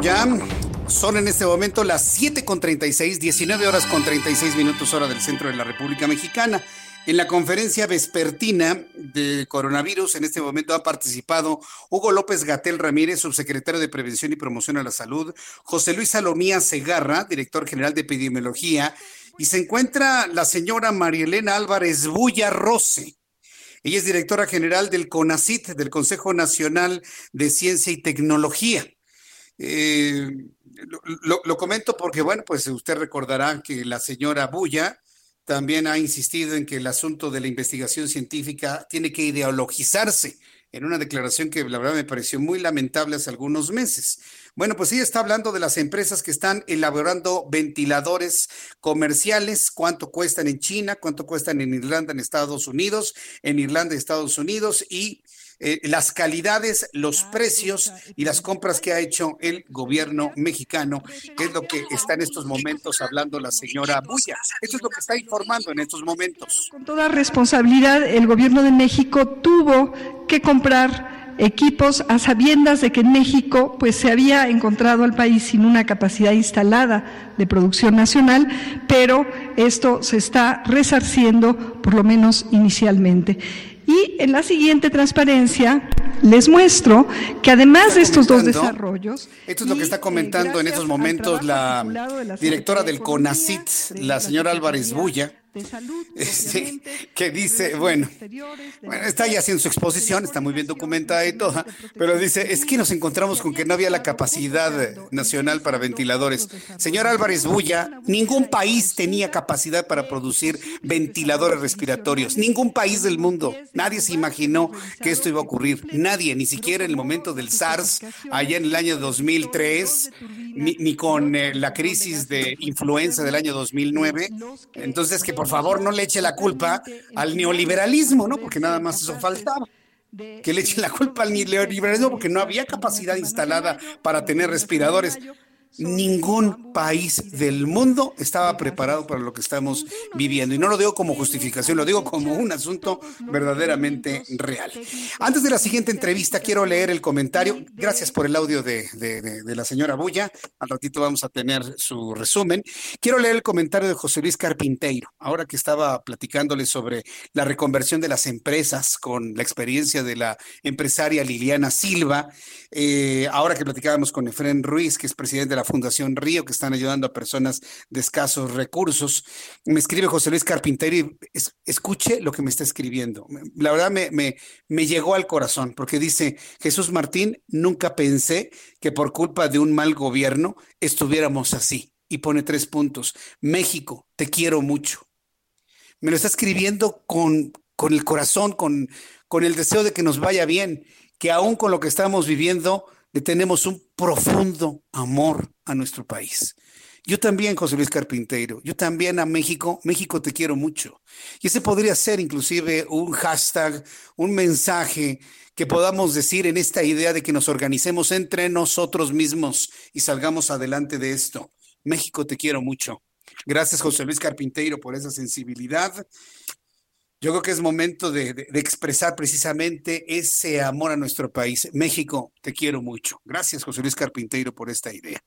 Ya son en este momento las 7 con 36, 19 horas con 36 minutos hora del centro de la República Mexicana. En la conferencia vespertina de coronavirus, en este momento ha participado Hugo López Gatel Ramírez, subsecretario de Prevención y Promoción a la Salud, José Luis Salomía Segarra, director general de Epidemiología, y se encuentra la señora Marielena Álvarez Bulla Rose. Ella es directora general del CONACIT, del Consejo Nacional de Ciencia y Tecnología. Eh, lo, lo, comento porque, bueno, pues usted recordará que la señora Bulla también ha insistido en que el asunto de la investigación científica tiene que ideologizarse en una declaración que la verdad me pareció muy lamentable hace algunos meses. Bueno, pues ella está hablando de las empresas que están elaborando ventiladores comerciales, cuánto cuestan en China, cuánto cuestan en Irlanda, en Estados Unidos, en Irlanda, Estados Unidos y eh, las calidades, los precios y las compras que ha hecho el gobierno mexicano, que es lo que está en estos momentos hablando la señora Buya. Eso es lo que está informando en estos momentos. Con toda responsabilidad, el gobierno de México tuvo que comprar equipos a sabiendas de que en México pues se había encontrado al país sin una capacidad instalada de producción nacional, pero esto se está resarciendo por lo menos inicialmente. Y en la siguiente transparencia les muestro que además de estos dos desarrollos... Esto es lo que está comentando en estos momentos la directora del CONACIT, la señora Álvarez Bulla de salud, sí, que dice, bueno, bueno, está ahí haciendo su exposición, está muy bien documentada y toda, pero dice, es que nos encontramos con que no había la capacidad nacional para ventiladores. Señor Álvarez Bulla, ningún país tenía capacidad para producir ventiladores respiratorios, ningún país del mundo, nadie se imaginó que esto iba a ocurrir, nadie, ni siquiera en el momento del SARS, allá en el año 2003, ni, ni con eh, la crisis de influenza del año 2009, entonces que por favor no le eche la culpa al neoliberalismo, ¿no? Porque nada más eso faltaba. Que le eche la culpa al neoliberalismo porque no había capacidad instalada para tener respiradores. Ningún país del mundo estaba preparado para lo que estamos viviendo. Y no lo digo como justificación, lo digo como un asunto verdaderamente real. Antes de la siguiente entrevista, quiero leer el comentario. Gracias por el audio de, la señora Bulla. Al ratito vamos a tener su resumen. Quiero leer el comentario de José Luis Carpinteiro, ahora que estaba platicándole sobre la reconversión de las empresas con la experiencia de la empresaria Liliana Silva. Eh, ahora que platicábamos con Efren Ruiz, que es presidente de la Fundación Río, que están ayudando a personas de escasos recursos. Me escribe José Luis Carpintero y escuche lo que me está escribiendo. La verdad me, me, me llegó al corazón porque dice, Jesús Martín, nunca pensé que por culpa de un mal gobierno estuviéramos así. Y pone tres puntos. México, te quiero mucho. Me lo está escribiendo con, con el corazón, con, con el deseo de que nos vaya bien, que aún con lo que estamos viviendo, le tenemos un profundo amor a nuestro país. Yo también, José Luis Carpinteiro, yo también a México, México te quiero mucho. Y ese podría ser inclusive un hashtag, un mensaje que podamos decir en esta idea de que nos organicemos entre nosotros mismos y salgamos adelante de esto. México te quiero mucho. Gracias, José Luis Carpinteiro, por esa sensibilidad yo creo que es momento de, expresar precisamente ese amor a nuestro país. México, te quiero mucho. Gracias, José Luis Carpinteiro, por esta idea.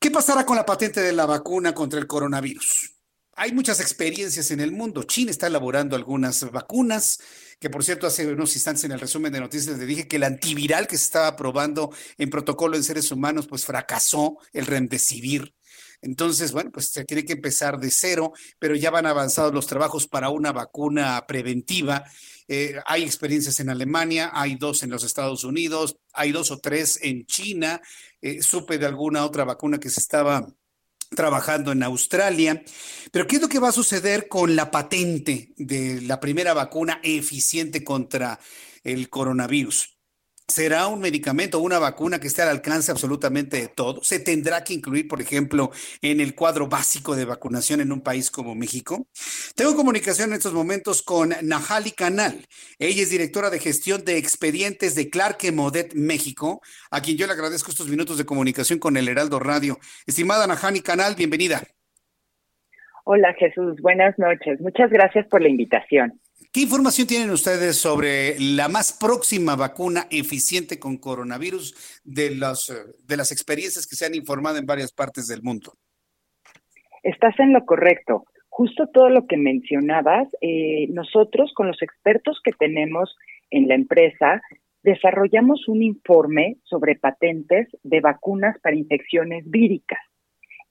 ¿Qué pasará con la patente de la vacuna contra el coronavirus? Hay muchas experiencias en el mundo. China está elaborando algunas vacunas, que por cierto hace unos instantes en el resumen de noticias le dije que el antiviral que se estaba probando en protocolo en seres humanos, pues fracasó el remdesivir. Entonces, bueno, pues se tiene que empezar de cero, pero ya van avanzados los trabajos para una vacuna preventiva. Eh, hay experiencias en Alemania, hay dos en los Estados Unidos, hay dos o tres en China. Eh, supe de alguna otra vacuna que se estaba trabajando en Australia. Pero ¿qué es lo que va a suceder con la patente de la primera vacuna eficiente contra el coronavirus? ¿Será un medicamento o una vacuna que esté al alcance absolutamente de todo? ¿Se tendrá que incluir, por ejemplo, en el cuadro básico de vacunación en un país como México? Tengo comunicación en estos momentos con Najali Canal. Ella es directora de gestión de expedientes de Clark Modet México, a quien yo le agradezco estos minutos de comunicación con el Heraldo Radio. Estimada Najali Canal, bienvenida. Hola Jesús, buenas noches. Muchas gracias por la invitación. ¿Qué información tienen ustedes sobre la más próxima vacuna eficiente con coronavirus de, los, de las experiencias que se han informado en varias partes del mundo? Estás en lo correcto. Justo todo lo que mencionabas, eh, nosotros con los expertos que tenemos en la empresa, desarrollamos un informe sobre patentes de vacunas para infecciones víricas.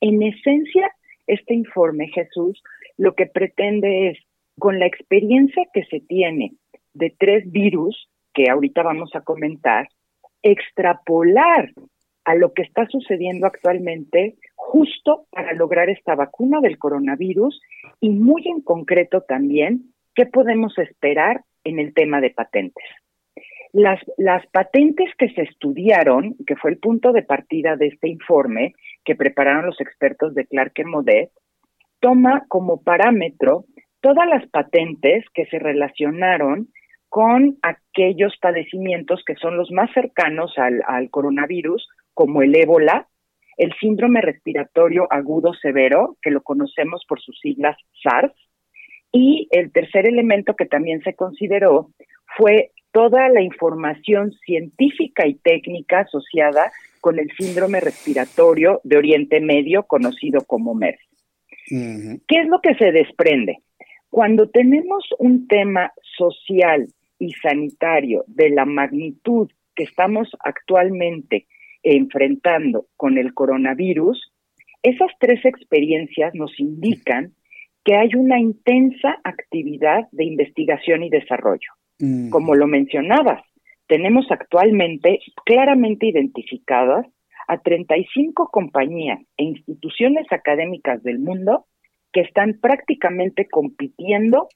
En esencia, este informe, Jesús, lo que pretende es con la experiencia que se tiene de tres virus, que ahorita vamos a comentar, extrapolar a lo que está sucediendo actualmente justo para lograr esta vacuna del coronavirus y muy en concreto también qué podemos esperar en el tema de patentes. Las, las patentes que se estudiaron, que fue el punto de partida de este informe que prepararon los expertos de Clark Modet, toma como parámetro todas las patentes que se relacionaron con aquellos padecimientos que son los más cercanos al, coronavirus, como el ébola, el síndrome respiratorio agudo severo, que lo conocemos por sus siglas SARS, y el tercer elemento que también se consideró fue toda la información científica y técnica asociada con el síndrome respiratorio de Oriente Medio, conocido como MERS. ¿Qué es lo que se desprende? Cuando tenemos un tema social y sanitario de la magnitud que estamos actualmente enfrentando con el coronavirus, esas tres experiencias nos indican que hay una intensa actividad de investigación y desarrollo. Mm. Como lo mencionabas, tenemos actualmente claramente identificadas a 35 compañías e instituciones académicas del mundo que están prácticamente compitiendo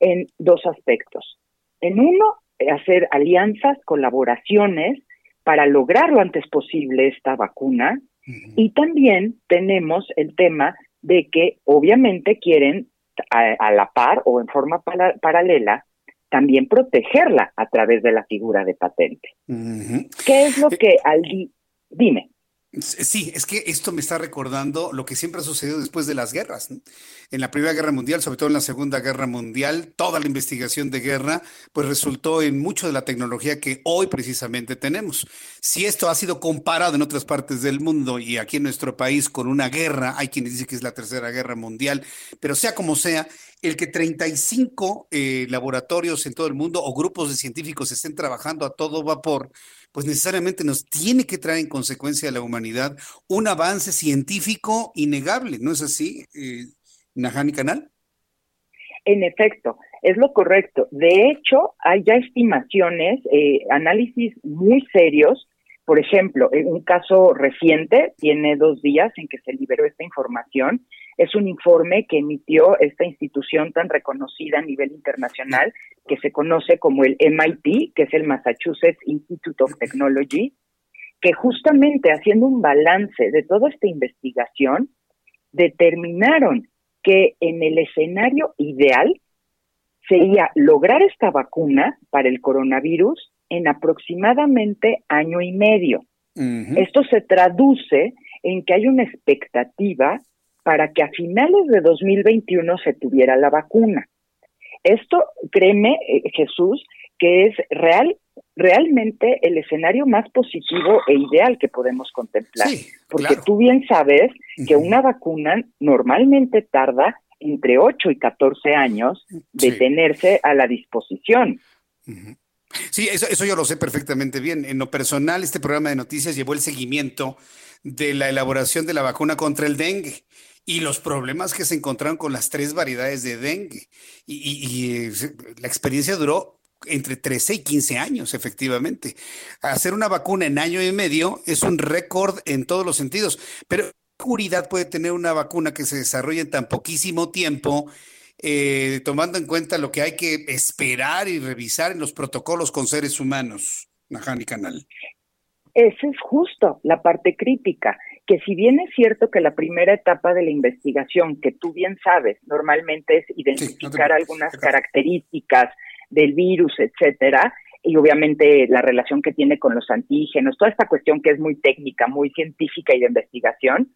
en dos aspectos. En uno, hacer alianzas, colaboraciones para lograr lo antes posible esta vacuna. Y también tenemos el tema de que obviamente quieren a, la par o en forma paralela también protegerla a través de la figura de patente. ¿Qué es lo que al dime? Sí, es que esto me está recordando lo que siempre ha sucedido después de las guerras. En la Primera Guerra Mundial, sobre todo en la Segunda Guerra Mundial, toda la investigación de guerra, pues resultó en mucho de la tecnología que hoy precisamente tenemos. Si esto ha sido comparado en otras partes del mundo y aquí en nuestro país con una guerra, hay quienes dicen que es la Tercera Guerra Mundial, pero sea como sea, el que 35 eh, laboratorios en todo el mundo o grupos de científicos estén trabajando a todo vapor, pues necesariamente nos tiene que traer en consecuencia a la humanidad un avance científico innegable, ¿no es así, eh, Najani Canal? En efecto, es lo correcto. De hecho, hay ya estimaciones, eh, análisis muy serios. Por ejemplo, en un caso reciente, tiene dos días en que se liberó esta información, es un informe que emitió esta institución tan reconocida a nivel internacional que se conoce como el MIT, que es el Massachusetts Institute of Technology, que justamente haciendo un balance de toda esta investigación, determinaron que en el escenario ideal sería lograr esta vacuna para el coronavirus en aproximadamente año y medio. Esto se traduce en que hay una expectativa para que a finales de 2021 se tuviera la vacuna. Esto, créeme, eh, Jesús, que es real, realmente el escenario más positivo e ideal que podemos contemplar. porque tú bien sabes que una vacuna normalmente tarda entre 8 y 14 años de tenerse a la disposición. Sí, eso, eso yo lo sé perfectamente bien. En lo personal, este programa de noticias llevó el seguimiento de la elaboración de la vacuna contra el dengue y los problemas que se encontraron con las tres variedades de dengue. Y, eh, la experiencia duró entre 13 y 15 años, efectivamente. Hacer una vacuna en año y medio es un récord en todos los sentidos, pero ¿qué seguridad puede tener una vacuna que se desarrolle en tan poquísimo tiempo? Eh, tomando en cuenta lo que hay que esperar y revisar en los protocolos con seres humanos, Najani Canal. Esa es justo la parte crítica que si bien es cierto que la primera etapa de la investigación, que tú bien sabes, normalmente es identificar algunas características del virus, etcétera, y obviamente la relación que tiene con los antígenos, toda esta cuestión que es muy técnica, muy científica y de investigación,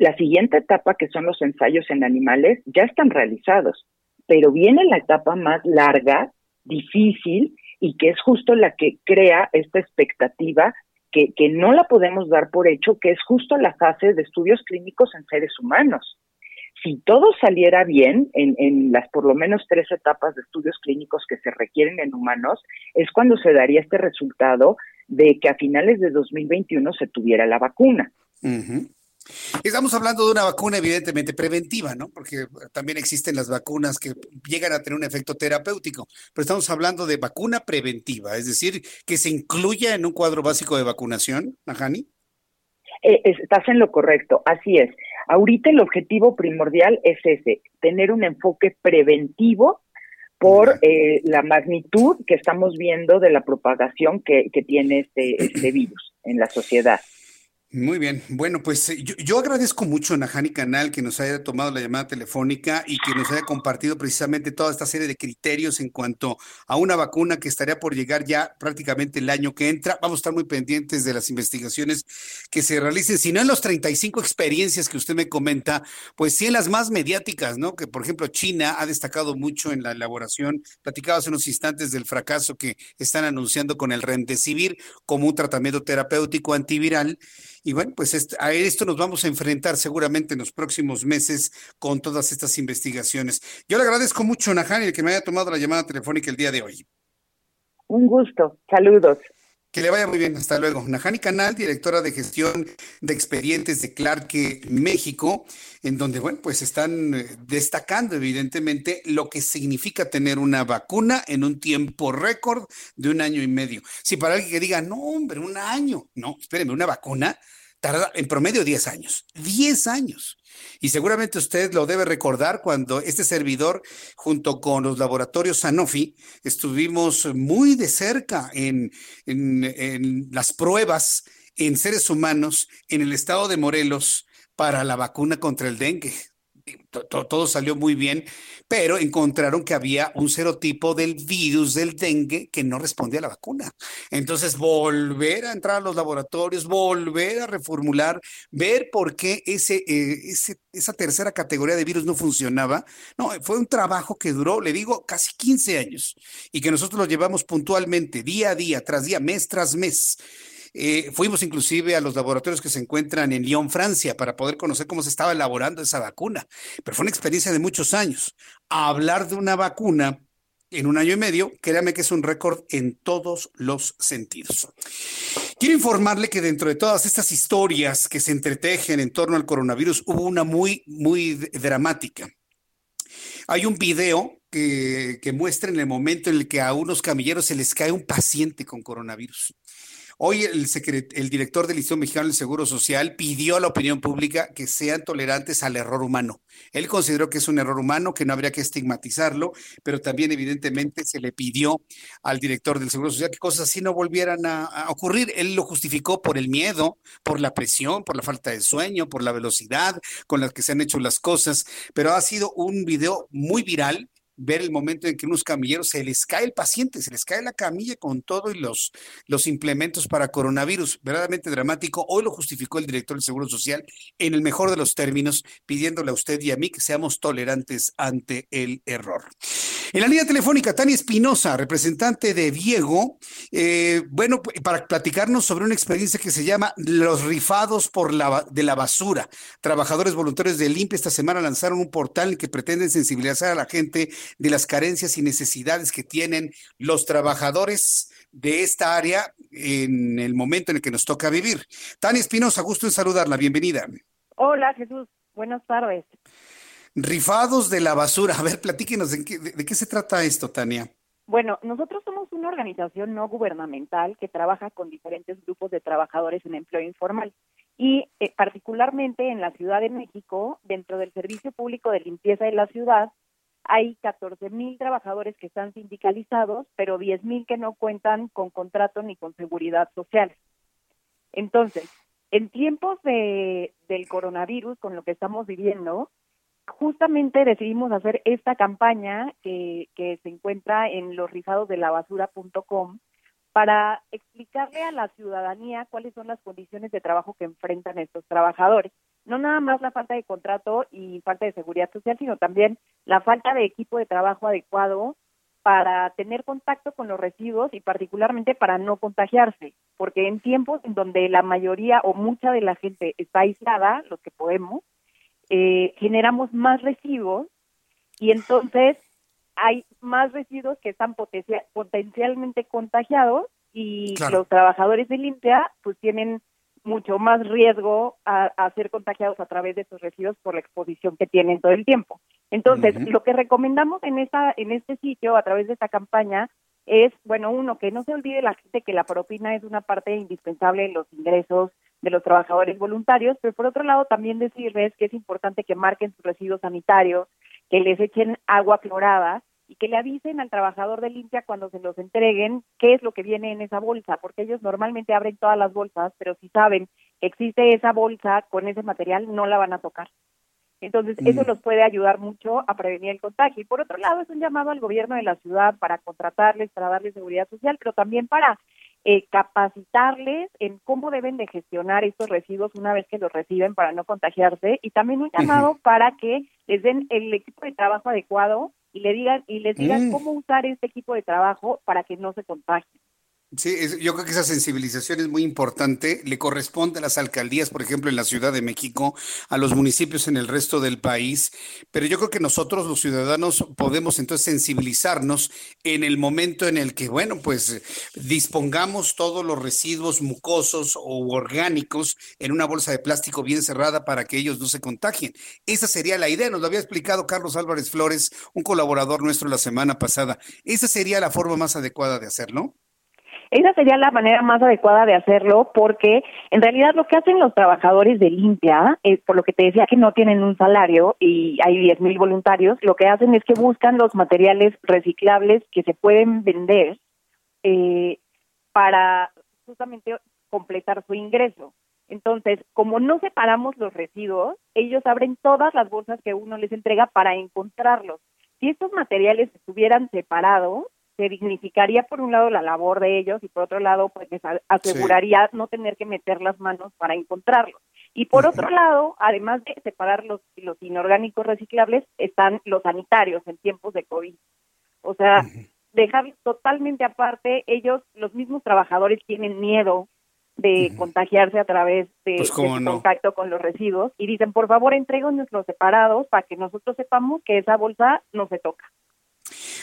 la siguiente etapa, que son los ensayos en animales, ya están realizados, pero viene la etapa más larga, difícil, y que es justo la que crea esta expectativa que, que no la podemos dar por hecho, que es justo la fase de estudios clínicos en seres humanos. Si todo saliera bien en, las por lo menos tres etapas de estudios clínicos que se requieren en humanos, es cuando se daría este resultado de que a finales de 2021 se tuviera la vacuna. Estamos hablando de una vacuna evidentemente preventiva, ¿no? Porque también existen las vacunas que llegan a tener un efecto terapéutico, pero estamos hablando de vacuna preventiva, es decir, que se incluya en un cuadro básico de vacunación, Najani. Eh, estás en lo correcto, así es. Ahorita el objetivo primordial es ese, tener un enfoque preventivo por eh, la magnitud que estamos viendo de la propagación que, que tiene este, este virus en la sociedad. Muy bien. Bueno, pues eh, yo, agradezco mucho a Najani Canal que nos haya tomado la llamada telefónica y que nos haya compartido precisamente toda esta serie de criterios en cuanto a una vacuna que estaría por llegar ya prácticamente el año que entra. Vamos a estar muy pendientes de las investigaciones que se realicen, si no en los 35 experiencias que usted me comenta, pues sí en las más mediáticas, ¿no? Que por ejemplo China ha destacado mucho en la elaboración. Platicaba hace unos instantes del fracaso que están anunciando con el Remdesivir como un tratamiento terapéutico antiviral. Y bueno, pues a esto nos vamos a enfrentar seguramente en los próximos meses con todas estas investigaciones. Yo le agradezco mucho, Najani, que me haya tomado la llamada telefónica el día de hoy. Un gusto. Saludos. Que le vaya muy bien, hasta luego. Najani Canal, directora de gestión de expedientes de Clark México, en donde, bueno, pues están eh, destacando evidentemente lo que significa tener una vacuna en un tiempo récord de un año y medio. Si para alguien que diga, no, hombre, un año, no, espérenme, una vacuna tarda en promedio 10 años, 10 años. Y seguramente usted lo debe recordar cuando este servidor, junto con los laboratorios Sanofi, estuvimos muy de cerca en, en, las pruebas en seres humanos en el estado de Morelos para la vacuna contra el dengue. Todo salió muy bien, pero encontraron que había un serotipo del virus del dengue que no respondía a la vacuna. Entonces, volver a entrar a los laboratorios, volver a reformular, ver por qué ese, eh, esa tercera categoría de virus no funcionaba. No, fue un trabajo que duró, le digo, casi 15 años y que nosotros lo llevamos puntualmente, día a día, tras día, mes tras mes. Eh, fuimos inclusive a los laboratorios que se encuentran en Lyon, Francia, para poder conocer cómo se estaba elaborando esa vacuna. Pero fue una experiencia de muchos años. hablar de una vacuna en un año y medio, créame que es un récord en todos los sentidos. Quiero informarle que dentro de todas estas historias que se entretejen en torno al coronavirus, hubo una muy, muy dramática. Hay un video que, que muestra en el momento en el que a unos camilleros se les cae un paciente con coronavirus. Hoy el, el director del Instituto Mexicano del Seguro Social pidió a la opinión pública que sean tolerantes al error humano. Él consideró que es un error humano, que no habría que estigmatizarlo, pero también evidentemente se le pidió al director del Seguro Social que cosas así no volvieran a, a ocurrir. Él lo justificó por el miedo, por la presión, por la falta de sueño, por la velocidad con la que se han hecho las cosas, pero ha sido un video muy viral ver el momento en que unos camilleros se les cae el paciente, se les cae la camilla con todo y los, los implementos para coronavirus. Verdaderamente dramático. Hoy lo justificó el director del Seguro Social en el mejor de los términos, pidiéndole a usted y a mí que seamos tolerantes ante el error. En la línea telefónica, Tania Espinosa, representante de Diego, eh, bueno, para platicarnos sobre una experiencia que se llama Los rifados por la, de la basura. Trabajadores voluntarios de Limpia esta semana lanzaron un portal que pretende sensibilizar a la gente de las carencias y necesidades que tienen los trabajadores de esta área en el momento en el que nos toca vivir. Tania Espinosa, gusto en saludarla, bienvenida. Hola Jesús, buenas tardes. Rifados de la basura. A ver, platíquenos, ¿de qué, de, qué se trata esto, Tania? Bueno, nosotros somos una organización no gubernamental que trabaja con diferentes grupos de trabajadores en empleo informal y eh, particularmente en la Ciudad de México, dentro del Servicio Público de Limpieza de la ciudad, hay 14 mil trabajadores que están sindicalizados, pero 10 mil que no cuentan con contrato ni con seguridad social. Entonces, en tiempos de, del coronavirus, con lo que estamos viviendo, justamente decidimos hacer esta campaña que, que se encuentra en losrisadosdelabasura.com para explicarle a la ciudadanía cuáles son las condiciones de trabajo que enfrentan estos trabajadores. No nada más la falta de contrato y falta de seguridad social, sino también la falta de equipo de trabajo adecuado para tener contacto con los residuos y particularmente para no contagiarse, porque en tiempos en donde la mayoría o mucha de la gente está aislada, los que podemos, eh, generamos más residuos y entonces hay más residuos que están potencialmente contagiados y los trabajadores de limpia pues tienen mucho más riesgo a, ser contagiados a través de estos residuos por la exposición que tienen todo el tiempo. Entonces, lo que recomendamos en esta en este sitio a través de esta campaña es, bueno, uno que no se olvide la gente que la propina es una parte indispensable de los ingresos de los trabajadores voluntarios, pero por otro lado también decirles que es importante que marquen sus residuos sanitarios, que les echen agua clorada y que le avisen al trabajador de limpia cuando se los entreguen qué es lo que viene en esa bolsa, porque ellos normalmente abren todas las bolsas, pero si saben que existe esa bolsa con ese material, no la van a tocar. Entonces, eso los puede ayudar mucho a prevenir el contagio. Y por otro lado, es un llamado al gobierno de la ciudad para contratarles, para darles seguridad social, pero también para eh, capacitarles en cómo deben de gestionar estos residuos una vez que los reciben para no contagiarse. Y también un llamado para que les den el equipo de trabajo adecuado y le digan y les digan mm. cómo usar este equipo de trabajo para que no se contagien. Sí, yo creo que esa sensibilización es muy importante. Le corresponde a las alcaldías, por ejemplo, en la Ciudad de México, a los municipios en el resto del país, pero yo creo que nosotros los ciudadanos podemos entonces sensibilizarnos en el momento en el que, bueno, pues dispongamos todos los residuos mucosos o orgánicos en una bolsa de plástico bien cerrada para que ellos no se contagien. Esa sería la idea, nos lo había explicado Carlos Álvarez Flores, un colaborador nuestro la semana pasada. Esa sería la forma más adecuada de hacerlo. Esa sería la manera más adecuada de hacerlo porque en realidad lo que hacen los trabajadores de limpia, es por lo que te decía que no tienen un salario y hay 10 mil voluntarios, lo que hacen es que buscan los materiales reciclables que se pueden vender eh, para justamente completar su ingreso. Entonces, como no separamos los residuos, ellos abren todas las bolsas que uno les entrega para encontrarlos. Si estos materiales estuvieran separados, se dignificaría por un lado la labor de ellos y por otro lado, pues les aseguraría no tener que meter las manos para encontrarlos. Y por otro lado, además de separar los, los inorgánicos reciclables, están los sanitarios en tiempos de COVID. O sea, dejar totalmente aparte, ellos, los mismos trabajadores tienen miedo de contagiarse a través de, Pues, contacto con los residuos y dicen, por favor, entréguenos los separados para que nosotros sepamos que esa bolsa no se toca.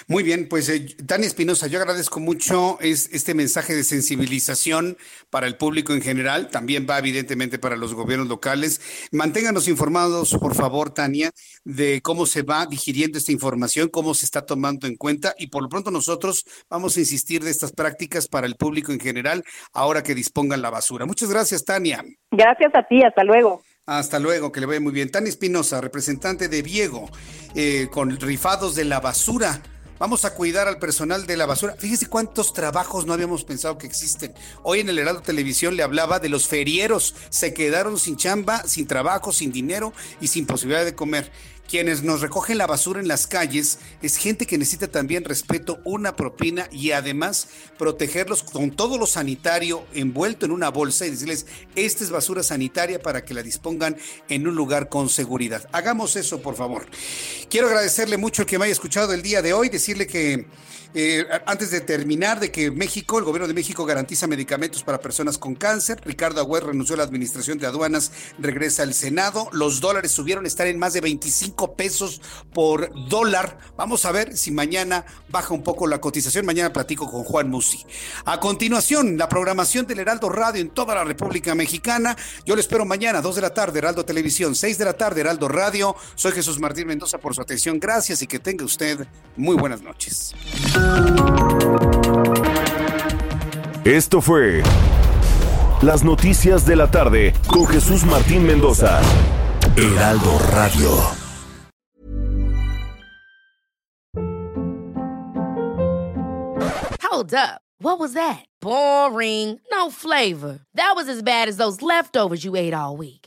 Muy bien, pues eh, Dani Espinosa, yo agradezco mucho es, este mensaje de sensibilización para el público en general, también va evidentemente para los gobiernos locales. Manténganos informados, por favor, Tania, de cómo se va digiriendo esta información, cómo se está tomando en cuenta y por lo pronto nosotros vamos a insistir de estas prácticas para el público en general ahora que dispongan la basura. Muchas gracias, Tania. Gracias a ti, hasta luego. Hasta luego, que le vaya muy bien. Tania Espinosa, representante de Viego, eh, con rifados de la basura. Vamos a cuidar al personal de la basura. Fíjese cuántos trabajos no habíamos pensado que existen. Hoy en el Heraldo Televisión le hablaba de los ferieros. Se quedaron sin chamba, sin trabajo, sin dinero y sin posibilidad de comer. Quienes nos recogen la basura en las calles es gente que necesita también respeto, una propina y además protegerlos con todo lo sanitario envuelto en una bolsa y decirles, esta es basura sanitaria para que la dispongan en un lugar con seguridad. Hagamos eso, por favor. Quiero agradecerle mucho el que me haya escuchado el día de hoy, decirle que eh, antes de terminar, de que México, el gobierno de México garantiza medicamentos para personas con cáncer. Ricardo Agüer renunció a la administración de aduanas, regresa al Senado. Los dólares subieron, están en más de 25 pesos por dólar. Vamos a ver si mañana baja un poco la cotización. Mañana platico con Juan Musi. A continuación, la programación del Heraldo Radio en toda la República Mexicana. Yo le espero mañana, 2 de la tarde, Heraldo Televisión, 6 de la tarde, Heraldo Radio. Soy Jesús Martín Mendoza por su atención. Gracias y que tenga usted muy buenas noches. Esto fue Las Noticias de la Tarde con Jesús Martín Mendoza. Heraldo Radio. Hold up. What was that? Boring. No flavor. That was as bad as those leftovers you ate all week.